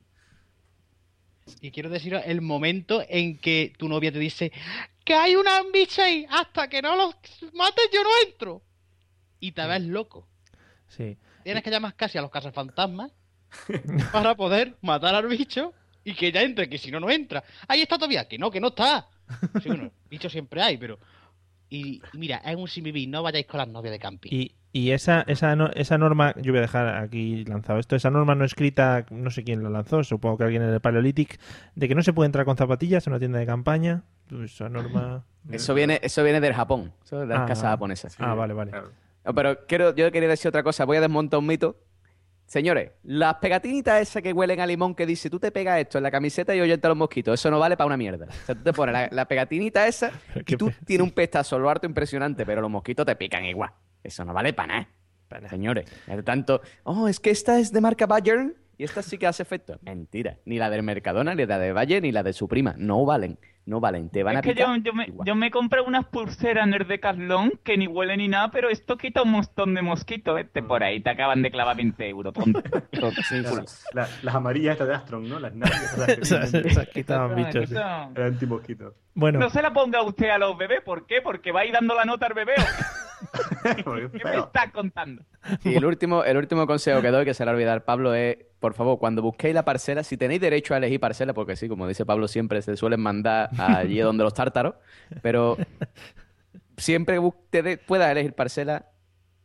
Y quiero deciros el momento en que tu novia te dice que hay una bicho ahí, hasta que no los mates yo no entro. Y te ves loco. Sí. Tienes que llamar casi a los cazafantasmas para poder matar al bicho y que ya entre, que si no, no entra. Ahí está todavía, que no, que no está. Sí, bueno, bicho siempre hay, pero... Y, y mira, es un simibí, no vayáis con las novias de camping. Y, y esa, esa, no- esa norma, yo voy a dejar aquí lanzado esto, esa norma no escrita, no sé quién la lanzó, supongo que alguien en el Paleolític, de que no se puede entrar con zapatillas en una tienda de campaña. Pues Esa norma... Eso viene, eso viene del Japón, eso es de las Ah, casas japonesas. Ah, vale, vale. Pero quiero, yo quería decir otra cosa, voy a desmontar un mito. Señores, las pegatinitas esas que huelen a limón que dice, tú te pegas esto en la camiseta y oyente a los mosquitos, eso no vale para una mierda. O sea, tú te pones la, la pegatinita esa y tú tienes un pestazo lo harto impresionante, pero los mosquitos te pican igual. Eso no vale para nada. Señores, de tanto, oh, es que esta es de marca Bayern y esta sí que hace efecto. Mentira, ni la del Mercadona, ni la de Bayern, ni la de su prima. No valen, no valen, te van Es a que picar. yo, yo me, yo me compré unas pulseras en el Decathlon que ni huelen ni nada, pero esto quita un montón de mosquitos. Este por ahí te acaban de clavar 20 euros, tonto. Las amarillas estas de Astron, ¿no? Las naves. quitaban bichos. Bueno, No se la ponga usted a los bebés, ¿por qué? Porque va a ir dando la nota al bebé. ¿o qué? ¿Qué me está contando? Y el último, el último consejo que doy, que se le olvidar Pablo, es, por favor, cuando busquéis la parcela, si tenéis derecho a elegir parcela, porque sí, como dice Pablo, siempre se suelen mandar allí donde los tártaros, pero siempre te puedas elegir parcela,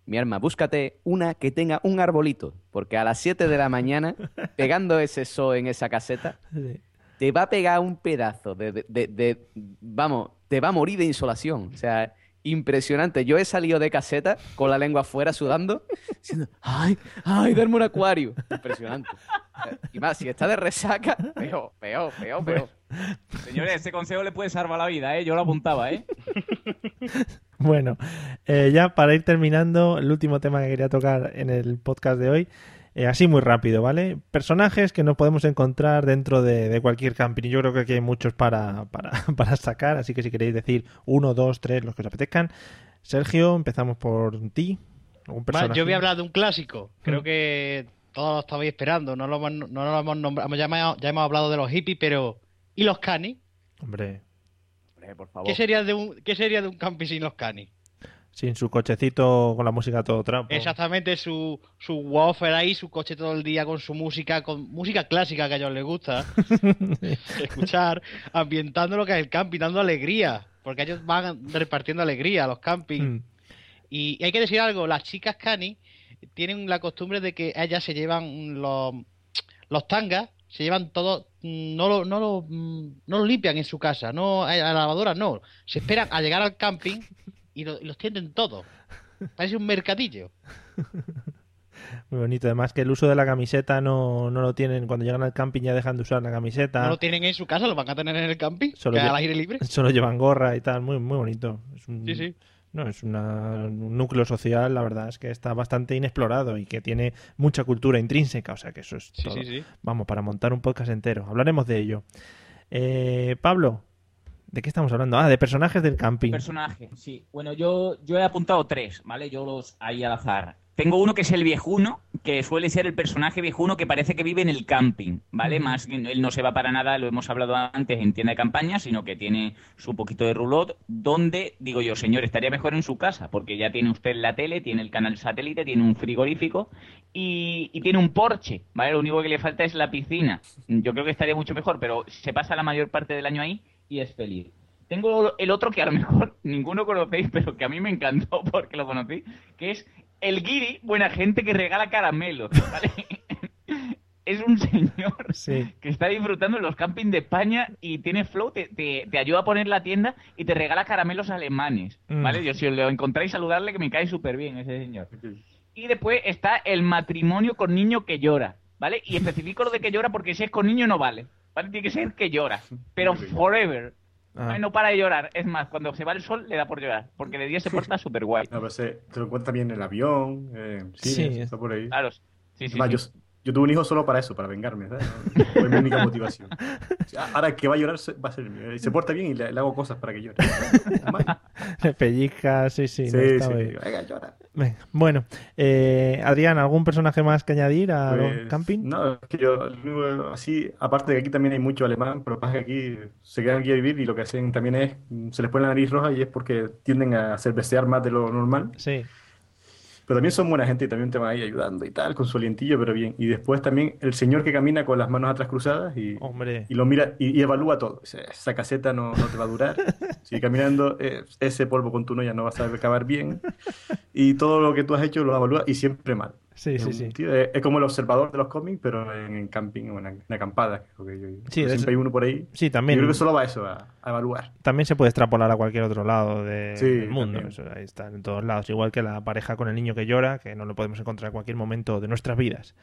mi arma, búscate una que tenga un arbolito, porque a las 7 de la mañana, pegando ese sol en esa caseta, Sí. te va a pegar un pedazo de, de- de- de- vamos, te va a morir de insolación. O sea, impresionante. Yo he salido de caseta con la lengua afuera sudando, diciendo, ay, ay, darme un acuario. Impresionante. Y más, si está de resaca, peor, peor, peor, peor. Señores, ese consejo le puede salvar la vida, ¿eh? Yo lo apuntaba, ¿eh? Bueno, eh, ya para ir terminando, el último tema que quería tocar en el podcast de hoy, eh, así muy rápido, ¿vale? Personajes que nos podemos encontrar dentro de, de cualquier camping. Yo creo que aquí hay muchos para, para, para sacar, así que si queréis decir uno, dos, tres, los que os apetezcan. Sergio, empezamos por ti. ¿Algún Va, personaje? yo voy a hablar de un clásico. Creo Mm. que todos lo estabais esperando. No lo hemos, no lo hemos nombrado. Ya hemos, ya hemos hablado de los hippies, pero. ¿Y los canis? Hombre, Hombre, por favor. ¿Qué sería de un, qué sería de un camping sin los canis? Sin su cochecito con la música todo trapo. Exactamente, su, su woofer ahí, su coche todo el día con su música, con música clásica que a ellos les gusta escuchar, ambientando lo que es el camping, dando alegría, porque ellos van repartiendo alegría a los campings. Mm. Y, y hay que decir algo, las chicas cani tienen la costumbre de que ellas se llevan los, los tangas, se llevan todo, no lo, no lo, no lo limpian en su casa, no a la lavadora no, se esperan a llegar al camping y, lo- y los tienden todos. Parece un mercadillo. Muy bonito. Además que el uso de la camiseta no, no lo tienen. Cuando llegan al camping ya dejan de usar la camiseta. No lo tienen en su casa, lo van a tener en el camping, Solo que al aire libre. Solo llevan gorra y tal. Muy, muy bonito. Es un, Sí, sí. No, es una- un núcleo social, la verdad es que está bastante inexplorado y que tiene mucha cultura intrínseca. O sea que eso es todo. sí, sí. Vamos, para montar un podcast entero. Hablaremos de ello. Eh, Pablo, ¿De qué estamos hablando? Ah, de personajes del camping. Personaje, sí. Bueno, yo, yo he apuntado tres, ¿vale? Yo los ahí al azar. Tengo uno que es el viejuno, que suele ser el personaje viejuno que parece que vive en el camping, ¿vale? Más que él no se va para nada, lo hemos hablado antes en tienda de campaña, sino que tiene su poquito de roulotte, donde, digo yo, señor, estaría mejor en su casa, porque ya tiene usted la tele, tiene el canal satélite, tiene un frigorífico y, y tiene un porche, ¿vale? Lo único que le falta es la piscina. Yo creo que estaría mucho mejor, pero se pasa la mayor parte del año ahí y es feliz. Tengo el otro que a lo mejor ninguno conocéis, pero que a mí me encantó porque lo conocí, que es el guiri, buena gente que regala caramelos, ¿vale? es un señor Sí. que está disfrutando en los campings de España y tiene flow, te, te- te ayuda a poner la tienda y te regala caramelos alemanes, Mm. ¿vale? Yo si os lo encontráis saludarle que me cae súper bien ese señor. Y después está el matrimonio con niño que llora, ¿vale? Y especifico lo de que llora porque si es con niño no vale, ¿vale? Tiene que ser que llora, pero forever. Ah. Ay, no para de llorar. Es más, cuando se va el sol le da por llorar, porque de día se porta súper guay. No, pero se, te lo encuentras bien en el avión, eh, sí, Sí. está por ahí. Claro, sí, sí, Además, sí. Yo, yo tuve un hijo solo para eso, para vengarme, ¿sabes? Fue mi única motivación. Sea, Ahora que va a llorar va a ser el mío. Y se porta bien y le, le hago cosas para que llore. Le pellizca, sí, sí. Sí, no, está sí, bien. venga, llora. Venga, Bueno, eh, Adrián, ¿algún personaje más que añadir a Pues, camping? No, es que yo, así, aparte de que aquí también hay mucho alemán, pero pasa que aquí se quedan aquí a vivir y lo que hacen también es, se les pone la nariz roja y es porque tienden a cervecear más de lo normal. Sí. Pero también son buena gente y también te van ahí ayudando y tal, con su alientillo, pero bien. Y después también el señor que camina con las manos atrás cruzadas y, Hombre. y lo mira y, y evalúa todo. Dice, esa caseta no, no te va a durar. Sigue caminando, eh, ese polvo con tu novia no vas a acabar bien. Y todo lo que tú has hecho lo evalúa y siempre mal. Sí, Es sí, sí. tío- es, es como el observador de los cómics, pero en, en camping o en, acampada. creo que yo- Sí, de siempre eso- hay uno por ahí. Sí, también. Yo creo que solo va eso, a, a evaluar. También se puede extrapolar a cualquier otro lado de- Sí, del mundo. Eso, ahí está, en todos lados. Igual que la pareja con el niño que llora, que no lo podemos encontrar en cualquier momento de nuestras vidas.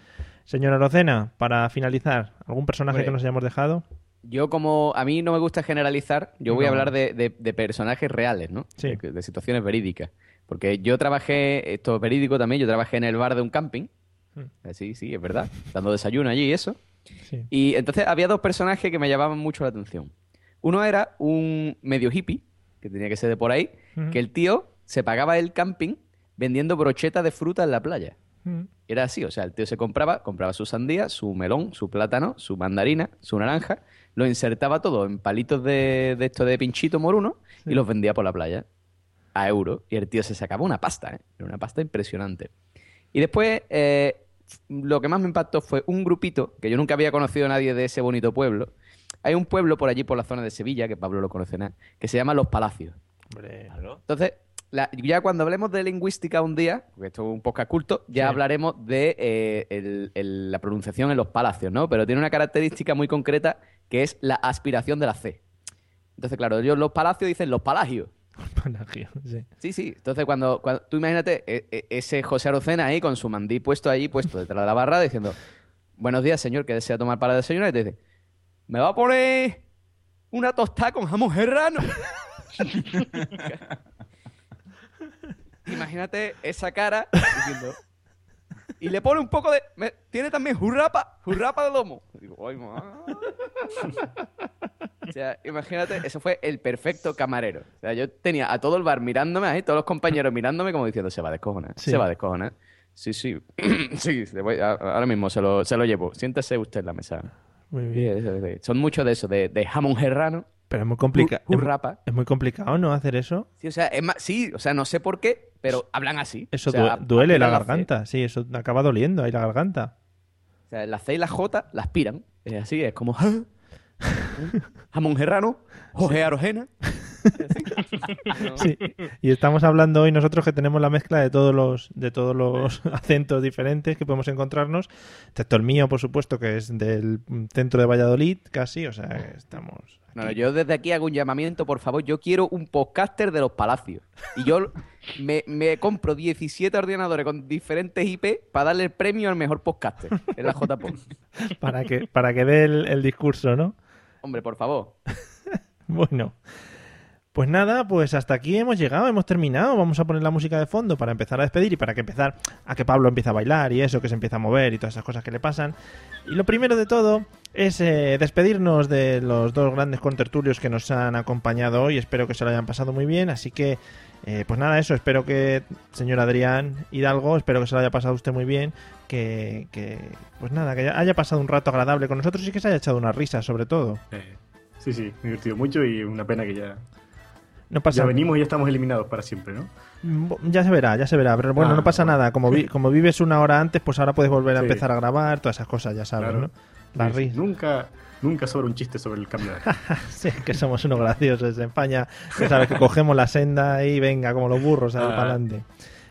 Señora Rocena, para finalizar, ¿algún personaje que nos hayamos dejado? Yo como a mí no me gusta generalizar, yo voy a hablar de, de- de personajes reales, ¿no? Sí. De, de situaciones verídicas. Porque yo trabajé, esto es verídico también, yo trabajé en el bar de un camping. Hmm. Eh, Sí, sí, es verdad. Dando desayuno allí y eso. Sí. Y entonces había dos personajes que me llamaban mucho la atención. Uno era un medio hippie, que tenía que ser de por ahí, Ujú. que el tío se pagaba el camping vendiendo brochetas de fruta en la playa. Mm. Era así, o sea, el tío se compraba, compraba su sandía, su melón, su plátano, su mandarina, su naranja, lo insertaba todo en palitos de, de esto de pinchito moruno y los vendía por la playa a euro. Y el tío se sacaba una pasta, ¿eh? Era una pasta impresionante. Y después, eh, lo que más me impactó fue un grupito, que yo nunca había conocido a nadie de ese bonito pueblo. Hay un pueblo por allí, por la zona de Sevilla, que Pablo lo conoce nada, que se llama Los Palacios. Hombre. Entonces, la- ya cuando hablemos de lingüística un día, porque esto es un podcast culto, ya Sí. hablaremos de eh, el- el- la pronunciación en los palacios, ¿no? Pero tiene una característica muy concreta que es la aspiración de la C. Entonces, claro, ellos los palacios dicen los palagios. Sí. Sí. Entonces, cuando, tú imagínate e- e- ese José Arocena ahí con su mandí puesto ahí, puesto detrás de la barra, diciendo, buenos días, señor, que desea tomar para desayunar? Y te dice, ¿me va a poner una tostada con jamón serrano? Imagínate esa cara diciendo... Y le pone un poco de... me- tiene también jurrapa, jurrapa de lomo. Y digo, "Ay, ma". O sea, imagínate, eso fue el perfecto camarero. O sea, yo tenía a todo el bar mirándome ahí, todos los compañeros mirándome como diciendo, se va a descojonar, Sí. se va a descojonar. Sí, sí, sí, voy- ahora mismo se lo, se lo llevo. Siéntese usted en la mesa. Muy bien. sí. Son muchos de eso, de, de jamón serrano. Pero es muy complicado. Es muy complicado, ¿no? Hacer eso. Sí, o sea, es más, sí, o sea, no sé por qué, pero hablan así. Eso O sea, duele la garganta. Sí, eso acaba doliendo ahí la garganta. O sea, la C y la J la aspiran. Es así, es como "Ah, jamón serrano, Jorge Arojena. Sí. Y estamos hablando hoy nosotros que tenemos la mezcla de todos los de todos los acentos diferentes que podemos encontrarnos, excepto el mío, por supuesto, que es del centro de Valladolid, casi, o sea, que estamos No, no, yo desde aquí hago un llamamiento, por favor. Yo quiero un podcaster de los palacios. Y yo me, me compro 17 ordenadores con diferentes IP para darle el premio al mejor podcaster en la JPod. para que para que dé el, el discurso, ¿no? Hombre, por favor. Bueno, Pues nada, pues hasta aquí hemos llegado, hemos terminado. Vamos a poner la música de fondo para empezar a despedir y para que empezar a que Pablo empiece a bailar y eso, que se empieza a mover y todas esas cosas que le pasan. Y lo primero de todo es eh, despedirnos de los dos grandes contertulios que nos han acompañado hoy. Espero que se lo hayan pasado muy bien. Así que, eh, pues nada, eso. Espero que, señor Adrián Hidalgo, espero que se lo haya pasado usted muy bien. Que, que pues nada, que haya pasado un rato agradable con nosotros y que se haya echado una risa, sobre todo. Eh, sí, sí, me he divertido mucho y una pena que ya, No pasa ya venimos y ya estamos eliminados para siempre, ¿no? Mm, Ya se verá, ya se verá. Pero bueno, Ah, no pasa bueno. nada. Como, vi- como vives una hora antes, pues ahora puedes volver a Sí. empezar a grabar, todas esas cosas, ya sabes, Claro. ¿no? Las Sí, sí. risas. Nunca, nunca sobra un chiste sobre el cambio de Sí, que somos unos graciosos en España. Ya sabes que cogemos la senda y venga, como los burros, Ah. para adelante.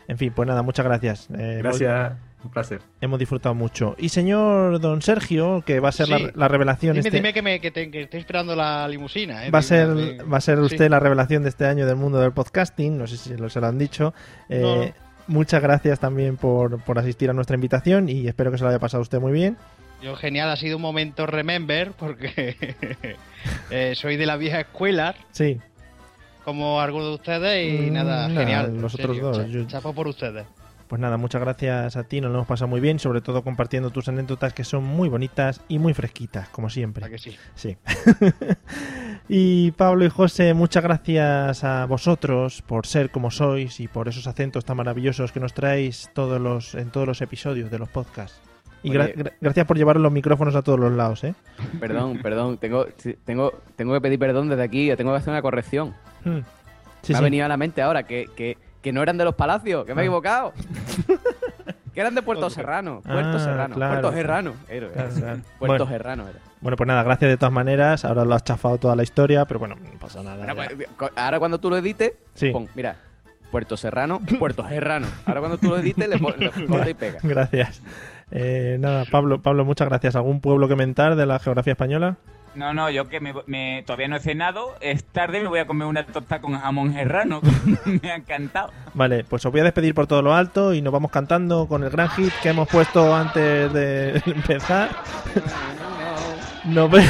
En fin, pues nada, muchas gracias. Eh, Gracias, un placer. Hemos disfrutado mucho. Y señor don Sergio, que va a ser Sí. la, la revelación Dime, este... dime que, me, que, te- que estoy esperando la limusina. ¿eh? Va a Dime, ser, dime. va a ser Sí. usted la revelación de este año del mundo del podcasting. No sé si lo, se lo han dicho. Eh, No. Muchas gracias también por, por asistir a nuestra invitación y espero que se lo haya pasado usted muy bien. Yo, genial, ha sido un momento remember porque eh, soy de la vieja escuela, Sí, como algunos de ustedes, y Mm, nada, nada, genial. los en otros serio, dos, yo- Chapo por ustedes. Pues nada, muchas gracias a ti. Nos lo hemos pasado muy bien, sobre todo compartiendo tus anécdotas que son muy bonitas y muy fresquitas, como siempre. ¿A que sí? Sí. y Pablo y José, muchas gracias a vosotros por ser como sois y por esos acentos tan maravillosos que nos traéis todos los, en todos los episodios de los podcasts. Y gra- Oye. gra- gracias por llevar los micrófonos a todos los lados, ¿eh? Perdón, perdón, tengo, tengo, tengo que pedir perdón desde aquí, tengo que hacer una corrección. Hmm. Sí, me ha venido a la mente ahora que, que, que no eran de los palacios, que me he Ah. equivocado. que eran de Puerto Serrano. Puerto Ah, Serrano. claro. Puerto Serrano. Era, Claro, claro. Puerto Bueno. Serrano era. Bueno, pues nada, gracias de todas maneras. Ahora lo has chafado toda la historia, pero bueno, no pasa nada. Pues, ahora cuando tú lo edites, Sí. pon, mira, Puerto Serrano, Puerto Serrano. Ahora cuando tú lo edites, le corta y pega. Gracias. Eh, nada, Pablo, Pablo, muchas gracias. ¿Algún pueblo que mentar de la geografía española? No, no, yo que me, todavía no he cenado, es tarde, me voy a comer una torta con jamón serrano. me ha encantado. Vale, pues os voy a despedir por todo lo alto y nos vamos cantando con el gran hit que hemos puesto antes de empezar. Nos, ve-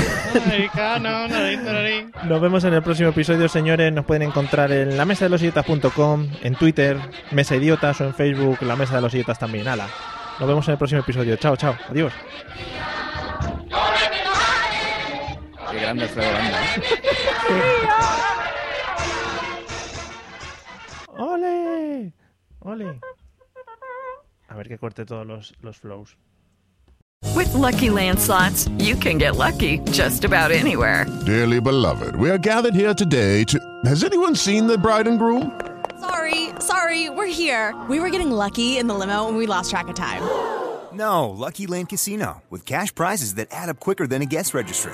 nos vemos en el próximo episodio, señores. Nos pueden encontrar en la mesa de los idiotas.com, en Twitter, Mesa Idiotas o en Facebook, la mesa de los idiotas también. Hala. Nos vemos en el próximo episodio. Chao, chao. Adiós. Qué grande Alfredo Landa, ¿eh? ¡Ole! ¡Ole! A ver que corte todos los, los flows. With Lucky Land slots, you can get lucky just about anywhere. Dearly beloved, we are gathered here today to. Has anyone seen the bride and groom? Sorry, sorry, we're here. We were getting lucky in the limo and we lost track of time. No, Lucky Land Casino, with cash prizes that add up quicker than a guest registry.